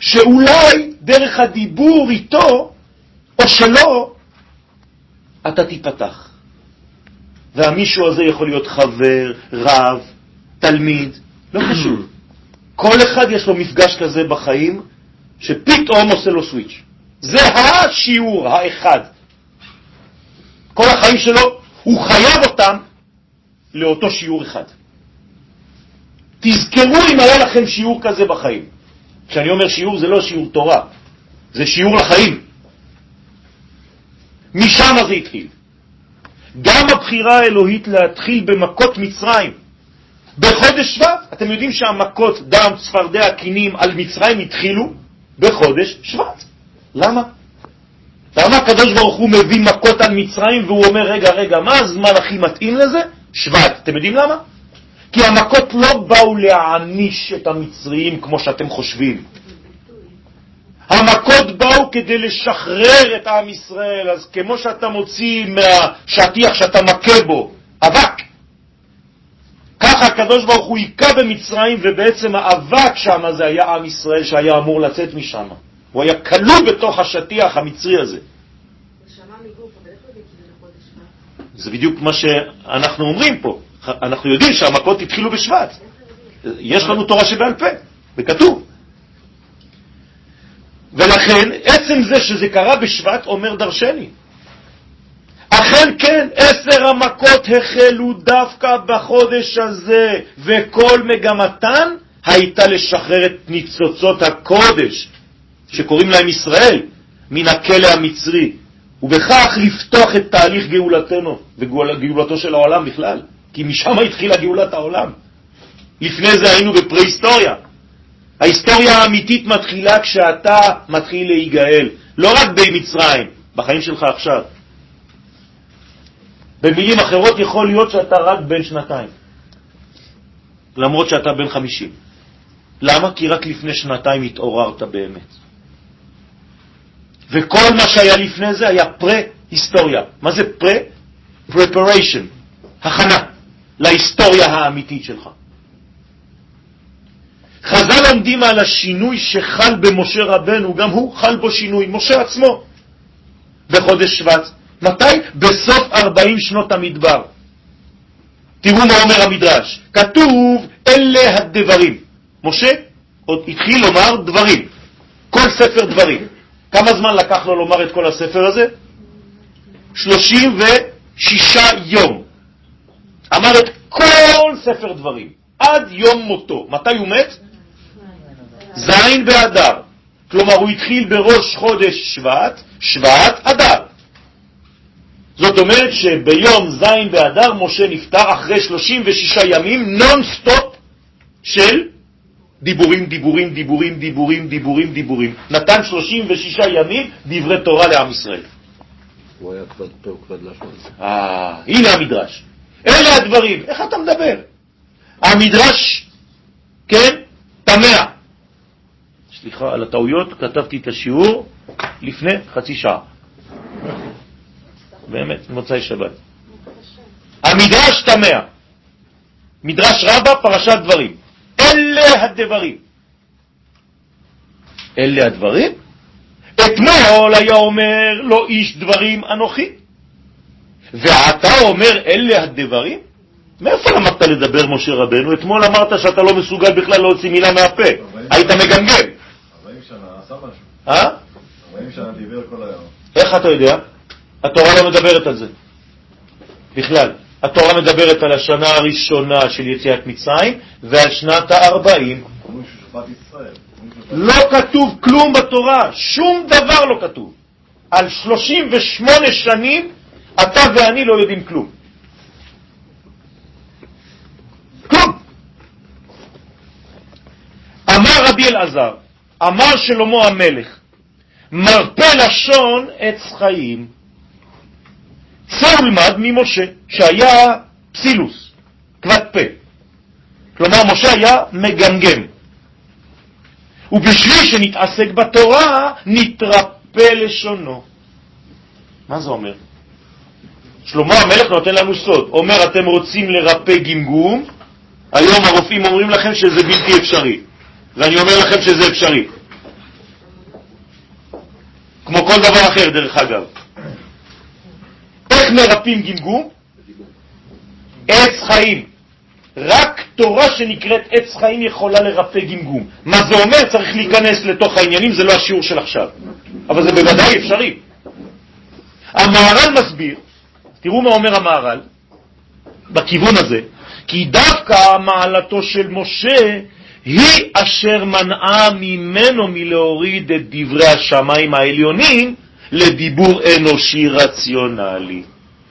שאולי דרך הדיבור איתו, או שלא, אתה תיפתח. והמישהו הזה יכול להיות חבר, רב, תלמיד, לא חשוב. כל אחד יש לו מפגש כזה בחיים, שפתאום עושה לו סוויץ'. זה השיעור האחד. כל החיים שלו, הוא חייב אותם לאותו שיעור אחד. תזכרו אם היה לכם שיעור כזה בחיים. כשאני אומר שיעור זה לא שיעור תורה, זה שיעור לחיים. משם זה התחיל. גם הבחירה האלוהית להתחיל במכות מצרים. בחודש שבט, אתם יודעים שהמכות דם, צפרדע, קינים על מצרים התחילו בחודש שבט. למה? למה הקדוש ברוך הוא מביא מכות על מצרים והוא אומר, רגע, רגע, מה הזמן הכי מתאים לזה? שבט. אתם יודעים למה? כי המכות לא באו להעניש את המצריים כמו שאתם חושבים. המכות באו כדי לשחרר את עם ישראל, אז כמו שאתה מוציא מהשטיח שאתה מכה בו אבק, ככה הקדוש ברוך הוא היכה במצרים, ובעצם האבק שם זה היה עם ישראל שהיה אמור לצאת משם. הוא היה כלוא בתוך השטיח המצרי הזה. זה בדיוק מה שאנחנו אומרים פה. אנחנו יודעים שהמכות התחילו בשבט. יש לנו תורה שבעל פה, וכתוב. ולכן, עצם זה שזה קרה בשבט אומר דרשני. אכן כן, עשר המכות החלו דווקא בחודש הזה, וכל מגמתן הייתה לשחרר את ניצוצות הקודש, שקוראים להם ישראל, מן הכלא המצרי, ובכך לפתוח את תהליך גאולתנו וגאולתו של העולם בכלל, כי משם התחילה גאולת העולם. לפני זה היינו בפרה-היסטוריה. ההיסטוריה האמיתית מתחילה כשאתה מתחיל להיגאל, לא רק במצרים, בחיים שלך עכשיו. במילים אחרות יכול להיות שאתה רק בן שנתיים, למרות שאתה בן חמישים. למה? כי רק לפני שנתיים התעוררת באמת. וכל מה שהיה לפני זה היה פרה-היסטוריה. מה זה פרה? preparation, הכנה להיסטוריה האמיתית שלך. חז"ל עומדים על השינוי שחל במשה רבנו, גם הוא חל בו שינוי, משה עצמו, בחודש שבט. מתי? בסוף 40 שנות המדבר. תראו מה אומר המדרש. כתוב, אלה הדברים. משה עוד התחיל לומר דברים, כל ספר דברים. כמה זמן לקח לו לומר את כל הספר הזה? 36 יום. אמר את כל ספר דברים, עד יום מותו. מתי הוא מת? זין באדר. כלומר, הוא התחיל בראש חודש שבט, שבט אדר. זאת אומרת שביום זין באדר משה נפטר אחרי 36 ימים נון-סטופ של דיבורים, דיבורים, דיבורים, דיבורים, דיבורים, דיבורים. נתן 36 ימים דברי תורה לעם ישראל. הוא היה כבד פה וכבד לשון. אה, הנה המדרש. אלה הדברים. איך אתה מדבר? המדרש, כן, תמה. סליחה על הטעויות, כתבתי את השיעור לפני חצי שעה. באמת, מוצאי שבת. המדרש תמה. מדרש רבה, פרשת דברים. אלה הדברים. אלה הדברים? אתמול היה אומר לא איש דברים אנוכי, ועתה אומר אלה הדברים? מאיפה למדת לדבר, משה רבנו? אתמול אמרת שאתה לא מסוגל בכלל להוציא מילה מהפה. היית מגמגם. 40 שנה עשה משהו. אה? 40 שנה דיבר כל היום. איך אתה יודע? התורה לא מדברת על זה. בכלל. התורה מדברת על השנה הראשונה של יציאת מצרים ועל שנת הארבעים. אומרים שהוא שפט ישראל. אומרים שהוא שפט- לא כתוב כלום בתורה, שום דבר לא כתוב. על 38 שנים אתה ואני לא יודעים כלום. כלום. אמר רבי אלעזר, אמר שלמה המלך, מרפא לשון עץ חיים. צא ולמד ממשה, שהיה פסילוס, כבד פה. כלומר, משה היה מגמגם. ובשביל שנתעסק בתורה, נתרפא לשונו. מה זה אומר? שלמה המלך נותן לנו סוד. אומר, אתם רוצים לרפא גמגום, היום הרופאים אומרים לכם שזה בלתי אפשרי. ואני אומר לכם שזה אפשרי. כמו כל דבר אחר, דרך אגב. איך מרפאים גמגום? עץ חיים. רק תורה שנקראת עץ חיים יכולה לרפא גמגום. מה זה אומר? צריך להיכנס לתוך העניינים, זה לא השיעור של עכשיו. אבל זה בוודאי אפשרי. המהר"ל מסביר, תראו מה אומר המהר"ל, בכיוון הזה, כי דווקא מעלתו של משה היא אשר מנעה ממנו מלהוריד את דברי השמיים העליונים לדיבור אנושי רציונלי.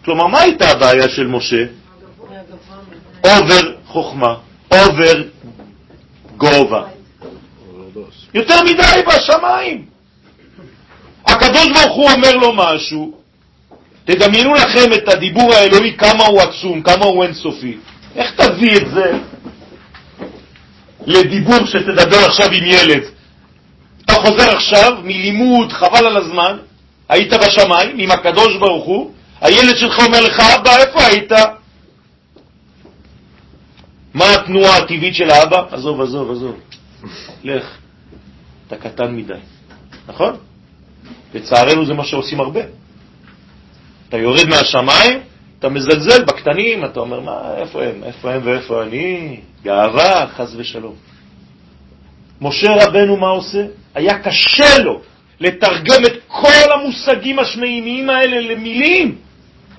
כלומר, מה הייתה הבעיה של משה? over חוכמה, over גובה. יותר מדי בשמיים. הקדוש ברוך הוא אומר לו משהו, תדמיינו לכם את הדיבור האלוהי, כמה הוא עצום, כמה הוא אינסופי. איך תביא את זה לדיבור שתדבר עכשיו עם ילד? אתה חוזר עכשיו מלימוד, חבל על הזמן, היית בשמיים עם הקדוש ברוך הוא, הילד שלך אומר לך, אבא, איפה היית? מה התנועה הטבעית של האבא? עזוב, עזוב, עזוב. לך. אתה קטן מדי. נכון? לצערנו זה מה שעושים הרבה. אתה יורד מהשמיים, אתה מזלזל בקטנים, אתה אומר, מה, איפה הם? איפה הם ואיפה אני? גאווה, חס ושלום. משה רבנו מה עושה? היה קשה לו לתרגם את כל המושגים השמיימיים האלה למילים.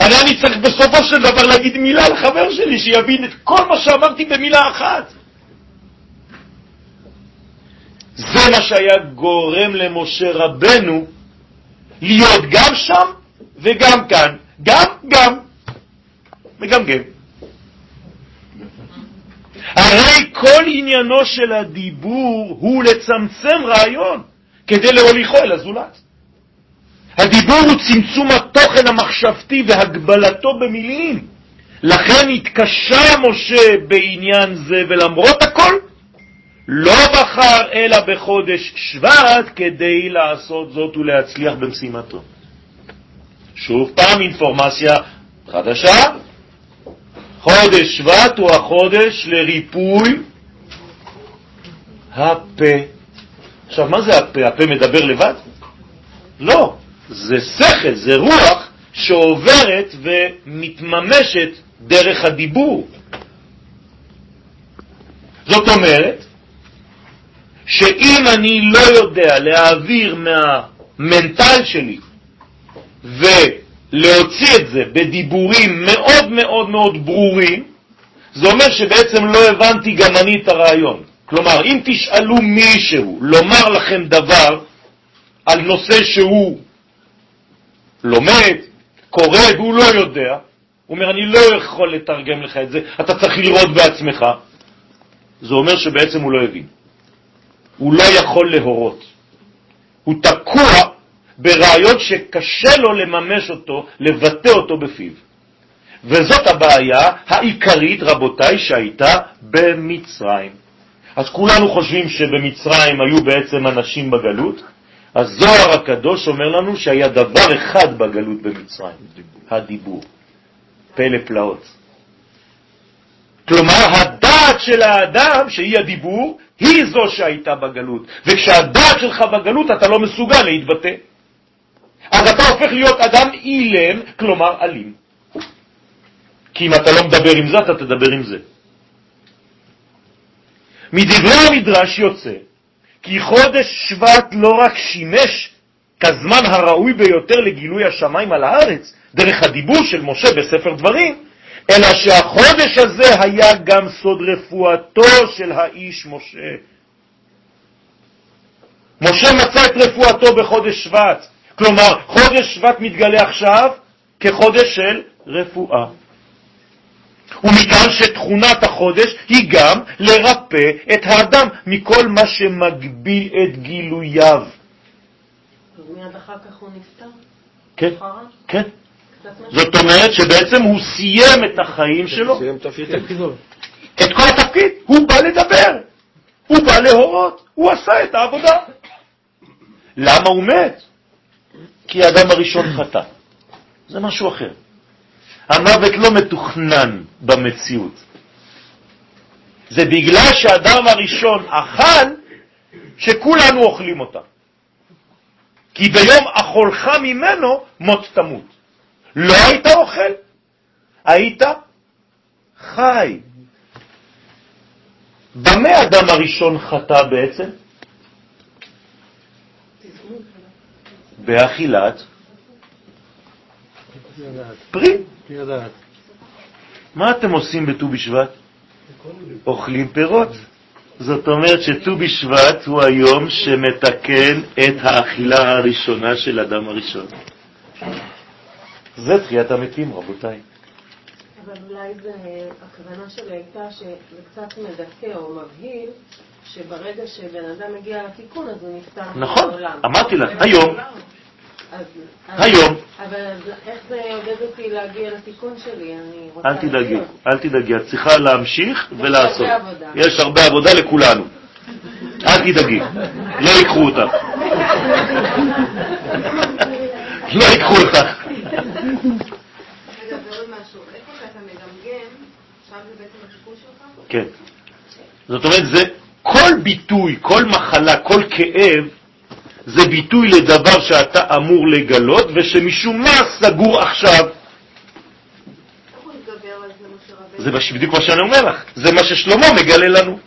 הרי אני צריך בסופו של דבר להגיד מילה לחבר שלי, שיבין את כל מה שאמרתי במילה אחת. זה מה שהיה גורם למשה רבנו להיות גם שם וגם כאן, גם, גם, מגמגם. הרי כל עניינו של הדיבור הוא לצמצם רעיון כדי להוליכו אל הזולת. הדיבור הוא צמצום התוכן המחשבתי והגבלתו במילים. לכן התקשה משה בעניין זה, ולמרות הכל, לא בחר אלא בחודש שבט כדי לעשות זאת ולהצליח במשימתו. שוב פעם אינפורמציה חדשה, חודש שבט הוא החודש לריפוי הפה. עכשיו, מה זה הפה? הפה מדבר לבד? לא, זה שכל, זה רוח שעוברת ומתממשת דרך הדיבור. זאת אומרת, שאם אני לא יודע להעביר מהמנטל שלי ולהוציא את זה בדיבורים מאוד מאוד מאוד ברורים, זה אומר שבעצם לא הבנתי גם אני את הרעיון. כלומר, אם תשאלו מישהו לומר לכם דבר על נושא שהוא לומד, קורא והוא לא יודע, הוא אומר, אני לא יכול לתרגם לך את זה, אתה צריך לראות בעצמך. זה אומר שבעצם הוא לא הבין. הוא לא יכול להורות. הוא תקוע ברעיון שקשה לו לממש אותו, לבטא אותו בפיו. וזאת הבעיה העיקרית, רבותיי, שהייתה במצרים. אז כולנו חושבים שבמצרים היו בעצם אנשים בגלות, הזוהר הקדוש אומר לנו שהיה דבר אחד בגלות במצרים, הדיבור. פלא פלאות. כלומר, הדעת של האדם, שהיא הדיבור, היא זו שהייתה בגלות, וכשהדעת שלך בגלות אתה לא מסוגל להתבטא. אז אתה הופך להיות אדם אילם, כלומר אלים. כי אם אתה לא מדבר עם זה, אתה תדבר עם זה. מדברי המדרש יוצא כי חודש שבט לא רק שימש כזמן הראוי ביותר לגילוי השמיים על הארץ, דרך הדיבור של משה בספר דברים, אלא שהחודש הזה היה גם סוד רפואתו של האיש משה. משה מצא את רפואתו בחודש שבט, כלומר חודש שבט מתגלה עכשיו כחודש של רפואה. ומכאן שתכונת החודש היא גם לרפא את האדם מכל מה שמגביל את גילוייו. ומיד אחר כך הוא נפטר? כן, כן. זאת אומרת שבעצם הוא סיים את החיים שלו. סיים תפקיד. את כל התפקיד. הוא בא לדבר, הוא בא להורות, הוא עשה את העבודה. למה הוא מת? כי האדם הראשון חטא. זה משהו אחר. המוות לא מתוכנן במציאות. זה בגלל שהאדם הראשון אכל, שכולנו אוכלים אותה. כי ביום אכולך ממנו מות תמות. לא היית אוכל, היית חי. במה אדם הראשון חטא בעצם? באכילת פרי. מה אתם עושים בט"ו בשבט? אוכלים פירות. זאת אומרת שט"ו בשבט הוא היום שמתקן את האכילה הראשונה של אדם הראשון. זה תחיית המתים, רבותיי. אבל אולי זה, הכוונה שלי הייתה שזה קצת מדכא או מבהיל, שברגע שבן אדם מגיע לתיקון אז הוא נפטר נכון, מהעולם. אמרתי לך, היום. היום. אבל איך זה יעודד אותי להגיע לתיקון שלי? אני רוצה... אל תדאגי. אל תדאגי, את צריכה להמשיך ולעשות. הרבה עבודה. יש הרבה עבודה לכולנו. אל תדאגי, לא ייקחו אותך. לא ייקחו אותך. רגע, ועוד משהו, איפה שאתה מגמגם, שם זה בעצם התיקון שלך? כן. זאת אומרת, זה כל ביטוי, כל מחלה, כל כאב, זה ביטוי לדבר שאתה אמור לגלות ושמשום מה סגור עכשיו. זה, בדיוק מה שאני אומר לך, זה מה ששלמה מגלה לנו.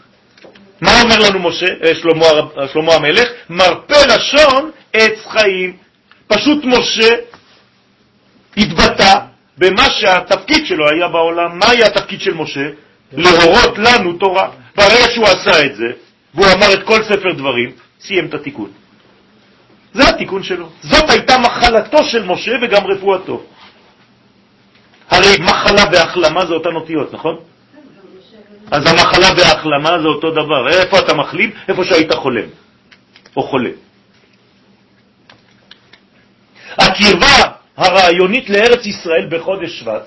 מה אומר לנו משה, אה, שלמה, הרב- שלמה המלך? מרפא לשון עץ חיים. פשוט משה התבטא במה שהתפקיד שלו היה בעולם. מה היה התפקיד של משה? להורות לנו תורה. ברגע שהוא עשה את זה, והוא אמר את כל ספר דברים, סיים את התיקון. זה התיקון שלו. זאת הייתה מחלתו של משה וגם רפואתו. הרי מחלה והחלמה זה אותן אותיות, נכון? אז המחלה וההחלמה זה אותו דבר. איפה אתה מחלים? איפה שהיית חולם, או חולה. הקרבה הרעיונית לארץ ישראל בחודש שבט,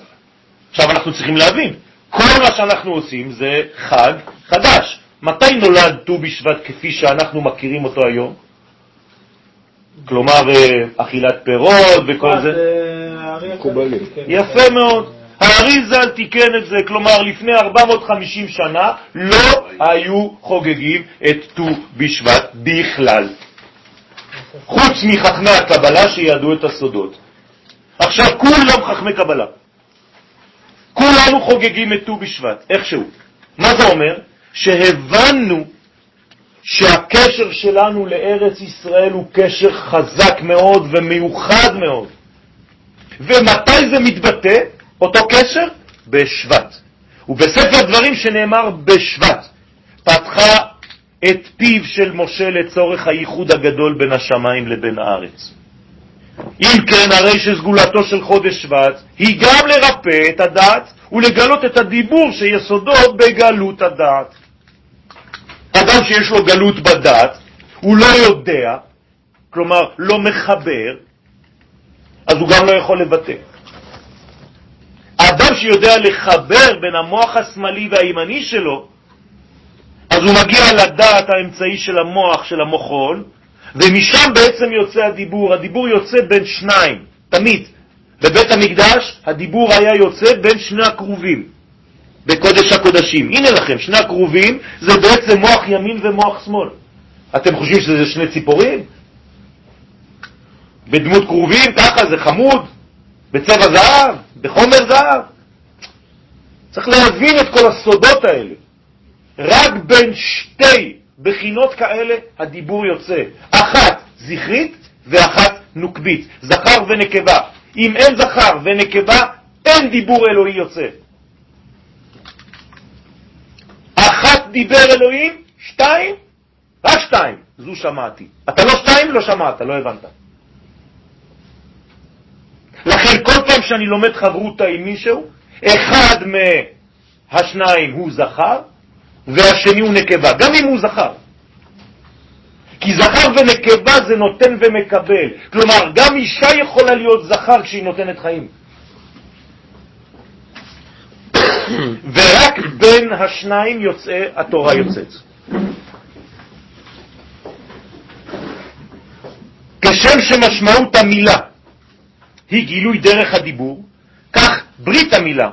עכשיו אנחנו צריכים להבין, כל מה שאנחנו עושים זה חג חדש. מתי נולד ט"ו בשבט כפי שאנחנו מכירים אותו היום? כלומר, אה, אכילת פירות וכל זה. מקובלים. יפה מאוד. האריזל תיקן את זה, כלומר לפני 450 שנה לא היו חוגגים את ט"ו בשבט בכלל, חוץ מחכמי הקבלה שידעו את הסודות. עכשיו כולם חכמי קבלה. כולנו חוגגים את ט"ו בשבט, איכשהו. מה זה אומר? שהבנו שהקשר שלנו לארץ ישראל הוא קשר חזק מאוד ומיוחד מאוד. ומתי זה מתבטא, אותו קשר? בשבט. ובספר דברים שנאמר בשבט, פתחה את פיו של משה לצורך הייחוד הגדול בין השמיים לבין הארץ. אם כן, הרי שסגולתו של חודש שבט היא גם לרפא את הדעת ולגלות את הדיבור שיסודו בגלות הדעת. אדם שיש לו גלות בדעת, הוא לא יודע, כלומר לא מחבר, אז הוא גם לא יכול לבטא. האדם שיודע לחבר בין המוח השמאלי והימני שלו, אז הוא מגיע לדעת האמצעי של המוח, של המוחול, ומשם בעצם יוצא הדיבור. הדיבור יוצא בין שניים, תמיד. בבית המקדש הדיבור היה יוצא בין שני הקרובים. בקודש הקודשים. הנה לכם, שני הקרובים זה בעצם מוח ימין ומוח שמאל. אתם חושבים שזה שני ציפורים? בדמות קרובים, ככה זה חמוד, בצבע זהב, בחומר זהב. צריך להבין את כל הסודות האלה. רק בין שתי בחינות כאלה הדיבור יוצא. אחת זכרית ואחת נוקבית, זכר ונקבה. אם אין זכר ונקבה, אין דיבור אלוהי יוצא. אחת דיבר אלוהים, שתיים, רק שתיים, זו שמעתי. אתה לא שתיים, לא שמעת, לא הבנת. לכן כל פעם שאני לומד חברותה עם מישהו, אחד מהשניים הוא זכר והשני הוא נקבה, גם אם הוא זכר. כי זכר ונקבה זה נותן ומקבל. כלומר, גם אישה יכולה להיות זכר כשהיא נותנת חיים. ורק בין השניים יוצא התורה יוצאת. כשם שמשמעות המילה היא גילוי דרך הדיבור, כך ברית המילה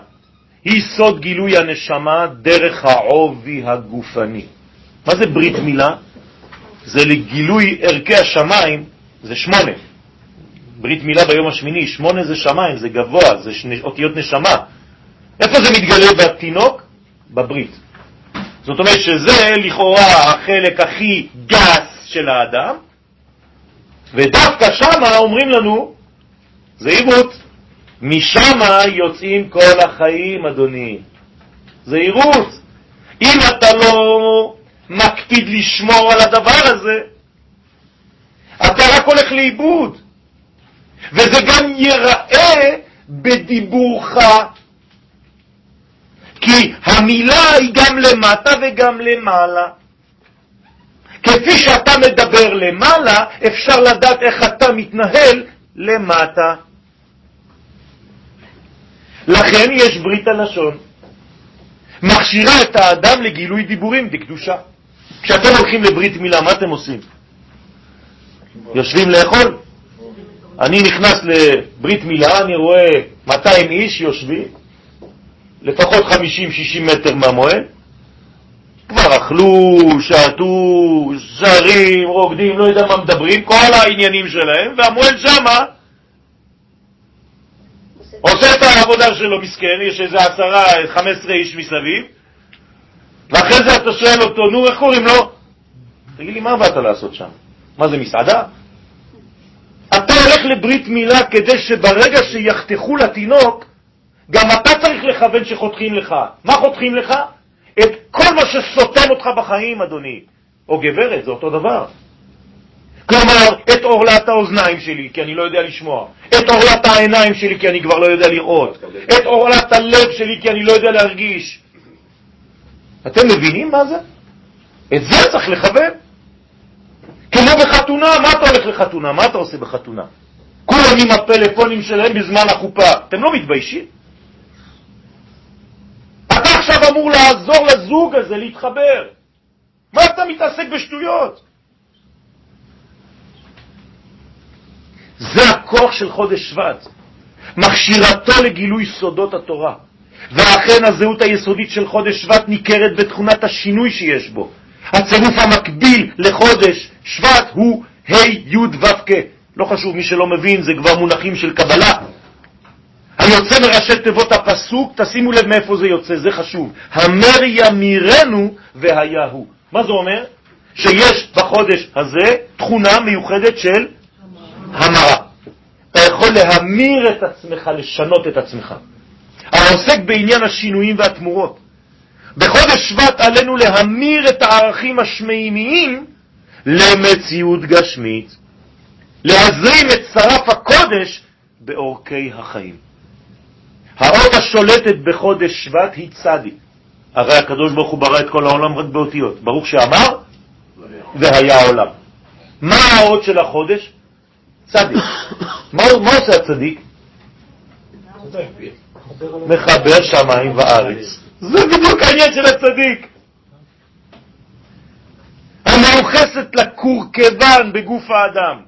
היא סוד גילוי הנשמה דרך העובי הגופני. מה זה ברית מילה? זה לגילוי ערכי השמיים, זה שמונה. ברית מילה ביום השמיני, שמונה זה שמיים, זה גבוה, זה שני, אותיות נשמה. איפה זה מתגלה בתינוק? בברית. זאת אומרת שזה לכאורה החלק הכי גס של האדם, ודווקא שמה אומרים לנו, זהירות, משם יוצאים כל החיים, אדוני. זהירות. אם אתה לא מקפיד לשמור על הדבר הזה, אתה רק הולך לאיבוד. וזה גם ייראה בדיבורך. כי המילה היא גם למטה וגם למעלה. כפי שאתה מדבר למעלה, אפשר לדעת איך אתה מתנהל למטה. לכן יש ברית הלשון. מכשירה את האדם לגילוי דיבורים דקדושה. כשאתם הולכים לברית מילה, מה אתם עושים? יושבים לאכול? אני נכנס לברית מילה, אני רואה 200 איש יושבים, לפחות 50-60 מטר מהמועד, כבר אכלו, שתו, שרים, רוקדים, לא יודע מה מדברים, כל העניינים שלהם, והמועד שמה עושה את העבודה שלו מסכן, יש איזה עשרה, חמש עשרה איש מסביב, ואחרי זה אתה שואל אותו, נו, איך קוראים לו? תגיד לי, מה באת לעשות שם? מה זה, מסעדה? אתה הולך לברית מילה כדי שברגע שיחתכו לתינוק, גם אתה צריך לכוון שחותכים לך. מה חותכים לך? את כל מה שסותם אותך בחיים, אדוני. או גברת, זה אותו דבר. כלומר, את אורלת האוזניים שלי, כי אני לא יודע לשמוע, את אורלת העיניים שלי, כי אני כבר לא יודע לראות, את אורלת הלב שלי, כי אני לא יודע להרגיש. אתם מבינים מה זה? את זה צריך לכוון. כמו בחתונה, מה אתה הולך לחתונה? מה אתה עושה בחתונה? כולם עם הפלאפונים שלהם בזמן החופה. אתם לא מתביישים? אתה עכשיו אמור לעזור לזוג הזה להתחבר. מה אתה מתעסק בשטויות? זה הכוח של חודש שבט, מכשירתו לגילוי סודות התורה. ואכן הזהות היסודית של חודש שבט ניכרת בתכונת השינוי שיש בו. הצירוף המקביל לחודש שבט הוא ה' י' ו' כ'. לא חשוב, מי שלא מבין, זה כבר מונחים של קבלה. היוצא מראשי תיבות הפסוק, תשימו לב מאיפה זה יוצא, זה חשוב. המר ימירנו והיה הוא. מה זה אומר? שיש בחודש הזה תכונה מיוחדת של המרה. אתה יכול להמיר את עצמך, לשנות את עצמך. העוסק בעניין השינויים והתמורות. בחודש שבט עלינו להמיר את הערכים השמימיים למציאות גשמית, להזרים את שרף הקודש באורכי החיים. האות השולטת בחודש שבט היא צדי. הרי הקדוש ברוך הוא ברא את כל העולם רק באותיות. ברוך שאמר והיה העולם. מה האות של החודש? צדיק. מה, מה עושה הצדיק? מחבר שמיים וארץ. זה בדיוק העניין של הצדיק. המיוחסת לקורקבן בגוף האדם.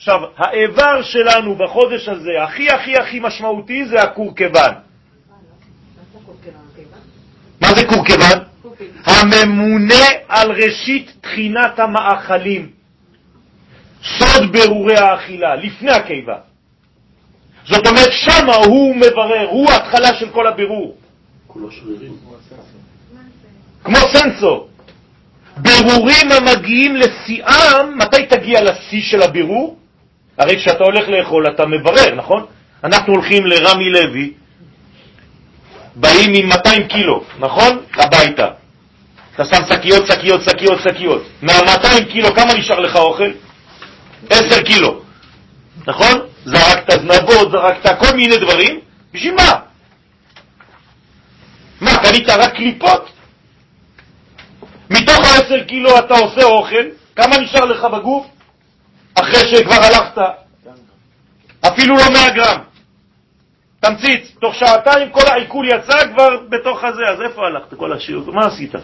עכשיו, האיבר שלנו בחודש הזה, הכי הכי הכי משמעותי, זה הקורקבן. מה זה קורקבן? הממונה על ראשית תחינת המאכלים, סוד ברורי האכילה, לפני הקיבה. זאת אומרת, שמה הוא מברר, הוא ההתחלה של כל הבירור, כולו שרירים. כמו סנסור. בירורים המגיעים לשיאם, מתי תגיע לשיא של הבירור? הרי כשאתה הולך לאכול אתה מברר, נכון? אנחנו הולכים לרמי לוי, באים עם 200 קילו, נכון? הביתה. אתה שם שקיות, שקיות, שקיות, שקיות. מה-200 קילו, כמה נשאר לך אוכל? 10 קילו, נכון? זרקת זנבות, זרקת כל מיני דברים, בשביל מה? מה, קנית רק קליפות? מתוך ה-10 קילו אתה עושה אוכל, כמה נשאר לך בגוף? אחרי שכבר הלכת? אפילו לא 100 גרם. תמציץ, תוך שעתיים כל העיכול יצא כבר בתוך הזה, אז איפה הלכת כל השיעור? מה עשית?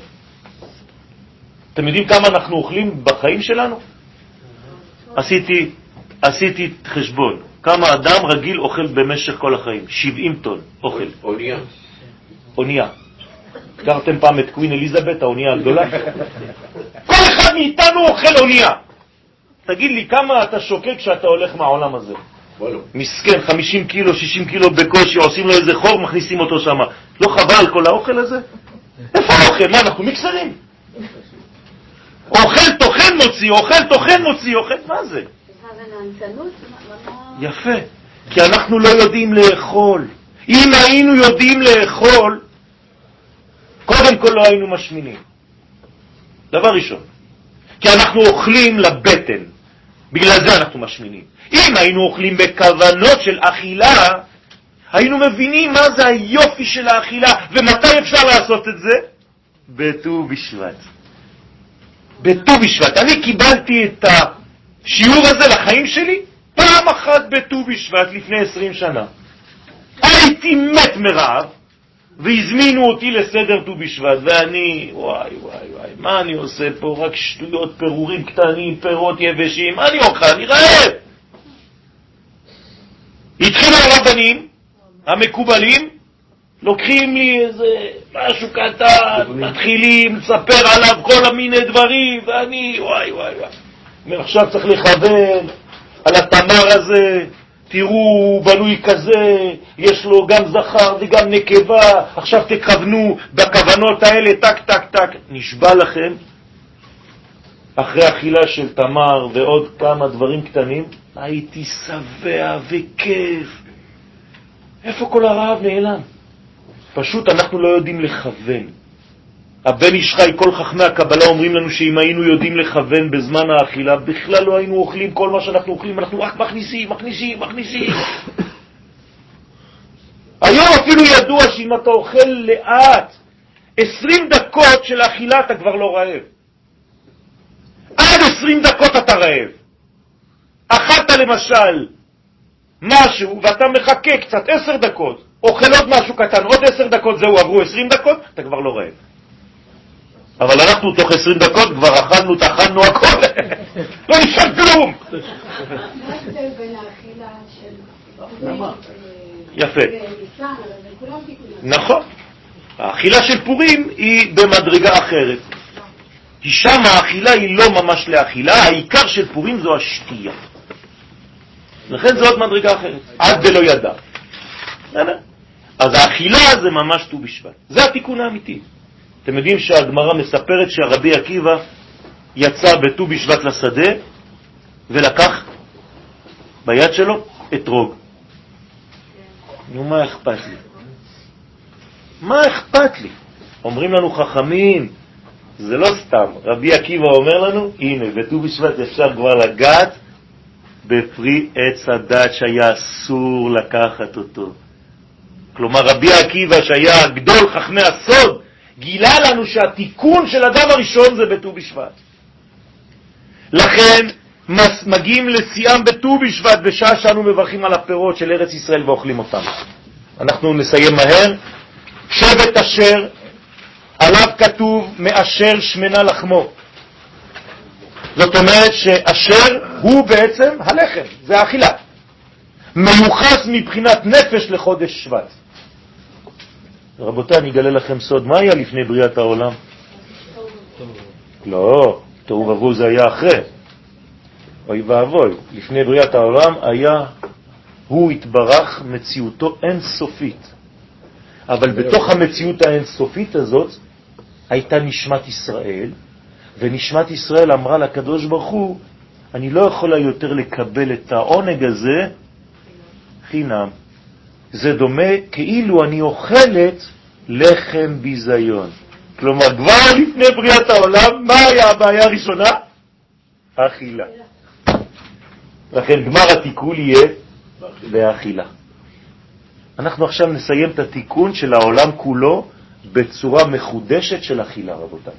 אתם יודעים כמה אנחנו אוכלים בחיים שלנו? עשיתי, עשיתי חשבון, כמה אדם רגיל אוכל במשך כל החיים? 70 טון אוכל, אונייה. אונייה. הכרתם פעם את קווין אליזבת, האונייה הגדולה? כל אחד מאיתנו אוכל אונייה. תגיד לי, כמה אתה שוקל כשאתה הולך מהעולם הזה? מסכן, 50 קילו, 60 קילו בקושי, עושים לו איזה חור, מכניסים אותו שם. לא חבל כל האוכל הזה? איפה האוכל? מה, אנחנו מיקסרים? אוכל טוחן מוציא, אוכל טוחן מוציא, אוכל, מה זה? יפה, כי אנחנו לא יודעים לאכול. אם היינו יודעים לאכול, קודם כל לא היינו משמינים. דבר ראשון. כי אנחנו אוכלים לבטן, בגלל זה אנחנו משמינים. אם היינו אוכלים בכוונות של אכילה, היינו מבינים מה זה היופי של האכילה, ומתי אפשר לעשות את זה? בט"ו בשבט. בט"ו בשבט. אני קיבלתי את השיעור הזה לחיים שלי פעם אחת בט"ו בשבט לפני 20 שנה. הייתי מת מרעב, והזמינו אותי לסדר ט"ו בשבט, ואני, וואי וואי וואי, מה אני עושה פה? רק שטויות, פירורים קטנים, פירות יבשים, מה אני אוכל? אני רעב. התחילו הרבנים המקובלים, לוקחים לי איזה משהו קטן, מתחילים לספר עליו כל המיני דברים, ואני, וואי וואי וואי. אומר, עכשיו צריך לכוון על התמר הזה, תראו, בנוי כזה, יש לו גם זכר וגם נקבה, עכשיו תכוונו בכוונות האלה, טק, טק, טק. נשבע לכם, אחרי אכילה של תמר ועוד כמה דברים קטנים, הייתי שבע וכיף. איפה כל הרעב נעלם? פשוט אנחנו לא יודעים לכוון. הבן איש חי, כל חכמי הקבלה אומרים לנו שאם היינו יודעים לכוון בזמן האכילה, בכלל לא היינו אוכלים כל מה שאנחנו אוכלים, אנחנו רק מכניסים, מכניסים, מכניסים. היום אפילו ידוע שאם אתה אוכל לאט, 20 דקות של אכילה אתה כבר לא רעב. עד 20 דקות אתה רעב. אכלת למשל משהו ואתה מחכה קצת 10 דקות, אוכל עוד משהו קטן, עוד 10 דקות, זהו, עברו 20 דקות, אתה כבר לא רעב. אבל אנחנו תוך 20 דקות כבר אכלנו, טחנו הכל, לא נשאר כלום. מה ההבדל בין האכילה של... למה? יפה. תיקונים. נכון. האכילה של פורים היא במדרגה אחרת. כי שם האכילה היא לא ממש לאכילה, העיקר של פורים זו השתייה. לכן זו עוד מדרגה אחרת, עד דלא ידע. אז האכילה זה ממש ט"ו בשבט. זה התיקון האמיתי. אתם יודעים שהגמרא מספרת שהרבי עקיבא יצא בט"ו בשבט לשדה ולקח ביד שלו אתרוג. נו, מה אכפת לי? מה אכפת לי? אומרים לנו חכמים, זה לא סתם. רבי עקיבא אומר לנו, הנה, בט"ו בשבט אפשר כבר לגעת בפרי עץ הדת שהיה אסור לקחת אותו. כלומר, רבי עקיבא, שהיה גדול חכמי הסוד, גילה לנו שהתיקון של אדם הראשון זה בט"ו בשבט. לכן מגיעים לשיאם בט"ו בשבט בשעה שאנו מברכים על הפירות של ארץ ישראל ואוכלים אותם. אנחנו נסיים מהר. שבט אשר עליו כתוב מאשר שמנה לחמו. זאת אומרת שאשר הוא בעצם הלחם, זה האכילה. מיוחס מבחינת נפש לחודש שבט. רבותיי, אני אגלה לכם סוד, מה היה לפני בריאת העולם? לא, תוהו ובוהו זה היה אחרי. אוי ואבוי, לפני בריאת העולם היה, הוא התברך, מציאותו אינסופית. אבל בתוך המציאות האינסופית הזאת הייתה נשמת ישראל, ונשמת ישראל אמרה לקדוש ברוך הוא, אני לא יכולה יותר לקבל את העונג הזה חינם. זה דומה כאילו אני אוכלת לחם ביזיון. כלומר, כבר לפני בריאת העולם, מה היה הבעיה הראשונה? האכילה. לכן גמר התיקון יהיה באכילה. אנחנו עכשיו נסיים את התיקון של העולם כולו בצורה מחודשת של אכילה, רבותיי.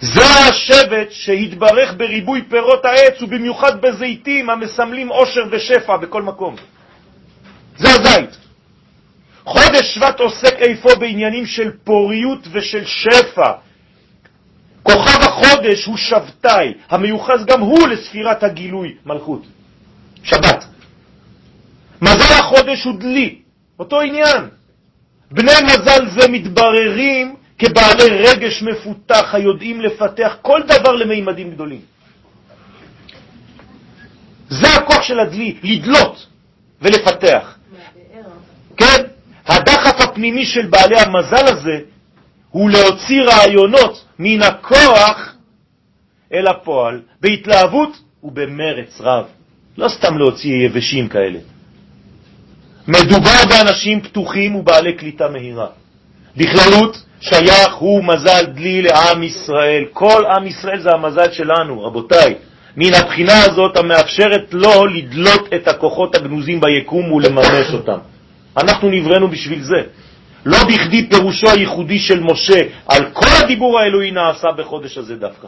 זה השבט שהתברך בריבוי פירות העץ ובמיוחד בזיתים המסמלים עושר ושפע בכל מקום. זה הזית. חודש שבט עוסק איפה בעניינים של פוריות ושל שפע. כוכב החודש הוא שבתאי, המיוחס גם הוא לספירת הגילוי, מלכות. שבת. מזל החודש הוא דלי, אותו עניין. בני מזל זה מתבררים כבעלי רגש מפותח היודעים לפתח כל דבר למימדים גדולים. זה הכוח של הדלי, לדלות ולפתח. כן? הדחף הפנימי של בעלי המזל הזה הוא להוציא רעיונות מן הכוח אל הפועל, בהתלהבות ובמרץ רב. לא סתם להוציא יבשים כאלה. מדובר באנשים פתוחים ובעלי קליטה מהירה. בכללות שייך הוא מזל דלי לעם ישראל. כל עם ישראל זה המזל שלנו, רבותיי. מן הבחינה הזאת המאפשרת לו לדלות את הכוחות הגנוזים ביקום ולממש אותם. אנחנו נבראנו בשביל זה. לא בכדי פירושו הייחודי של משה על כל הדיבור האלוהי נעשה בחודש הזה דווקא.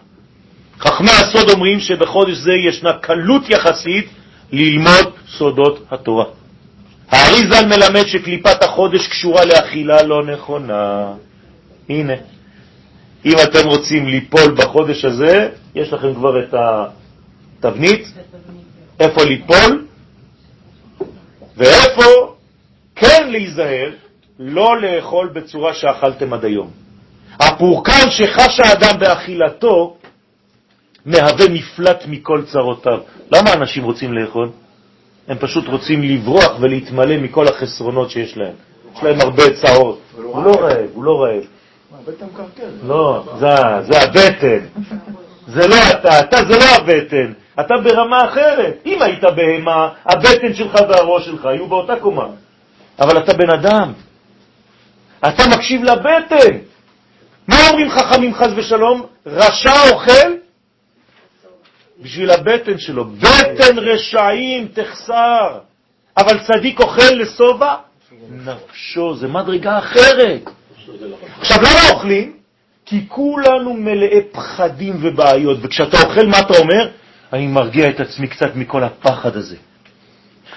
חכמי הסוד אומרים שבחודש זה ישנה קלות יחסית ללמוד סודות התורה. האריזל מלמד שקליפת החודש קשורה לאכילה לא נכונה. הנה, אם אתם רוצים ליפול בחודש הזה, יש לכם כבר את התבנית, איפה ליפול ואיפה כן להיזהר לא לאכול בצורה שאכלתם עד היום. הפורקן שחש האדם באכילתו מהווה מפלט מכל צרותיו. למה אנשים רוצים לאכול? הם פשוט רוצים לברוח ולהתמלא מכל החסרונות שיש להם. יש להם הרבה צעות. הוא לא רעב, הוא לא רעב. לא, זה הבטן. זה לא אתה, אתה זה לא הבטן, אתה ברמה אחרת. אם היית בהמה, הבטן שלך והראש שלך היו באותה קומה. אבל אתה בן אדם. אתה מקשיב לבטן. מה אומרים חכמים חז ושלום? רשע אוכל בשביל הבטן שלו. בטן רשעים תחסר, אבל צדיק אוכל לשובע נפשו. זה מדרגה אחרת. עכשיו, למה אוכלים? כי כולנו מלאי פחדים ובעיות, וכשאתה אוכל, מה אתה אומר? אני מרגיע את עצמי קצת מכל הפחד הזה.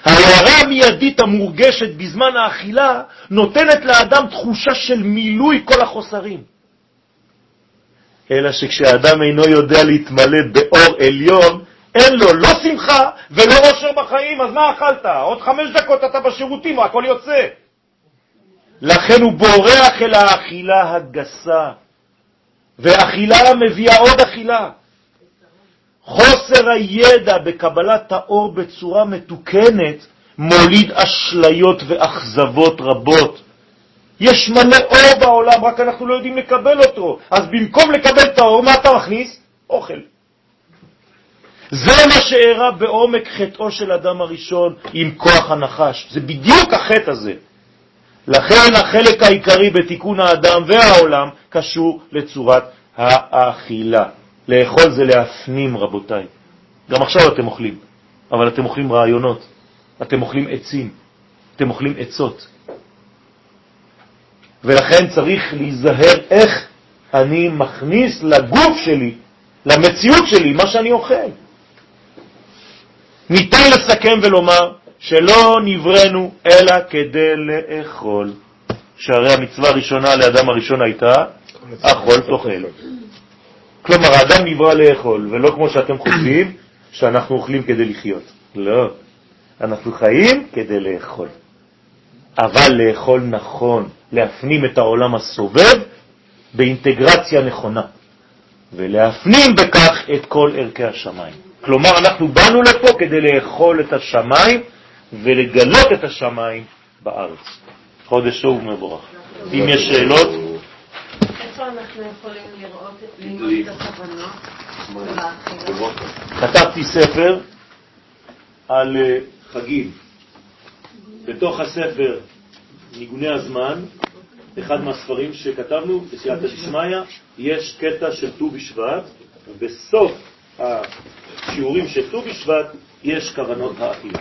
ההערה המיידית המורגשת בזמן האכילה נותנת לאדם תחושה של מילוי כל החוסרים. אלא שכשאדם אינו יודע להתמלא באור עליון, אין לו לא שמחה ולא אושר בחיים, אז מה אכלת? עוד חמש דקות אתה בשירותים, הכל יוצא. לכן הוא בורח אל האכילה הגסה, ואכילה מביאה עוד אכילה. חוסר הידע בקבלת האור בצורה מתוקנת מוליד אשליות ואכזבות רבות. יש מלא אור בעולם, רק אנחנו לא יודעים לקבל אותו. אז במקום לקבל את האור, מה אתה מכניס? אוכל. זה מה שאירע בעומק חטאו של אדם הראשון עם כוח הנחש. זה בדיוק החטא הזה. לכן החלק העיקרי בתיקון האדם והעולם קשור לצורת האכילה. לאכול זה להפנים, רבותיי. גם עכשיו אתם אוכלים, אבל אתם אוכלים רעיונות, אתם אוכלים עצים, אתם אוכלים עצות. ולכן צריך להיזהר איך אני מכניס לגוף שלי, למציאות שלי, מה שאני אוכל. ניתן לסכם ולומר שלא נברנו אלא כדי לאכול. שהרי המצווה הראשונה לאדם הראשון הייתה אכול תאכל. כלומר, האדם נברא לאכול, ולא כמו שאתם חושבים, שאנחנו אוכלים כדי לחיות. לא, אנחנו חיים כדי לאכול. אבל לאכול נכון, להפנים את העולם הסובב באינטגרציה נכונה, ולהפנים בכך את כל ערכי השמיים. כלומר, אנחנו באנו לפה כדי לאכול את השמיים ולגלות את השמיים בארץ. חודש טוב ומבורך. אם יש שאלות, איפה אנחנו יכולים לראות את ללמוד את הכוונות באכילה? כתבתי ספר על אה, חגים. בתוך הספר ניגוני הזמן, אחד מהספרים שכתבנו, בסייעתא דשמיא, יש קטע של ט"ו בשבט, ובסוף השיעורים של ט"ו בשבט יש כוונות האכילה.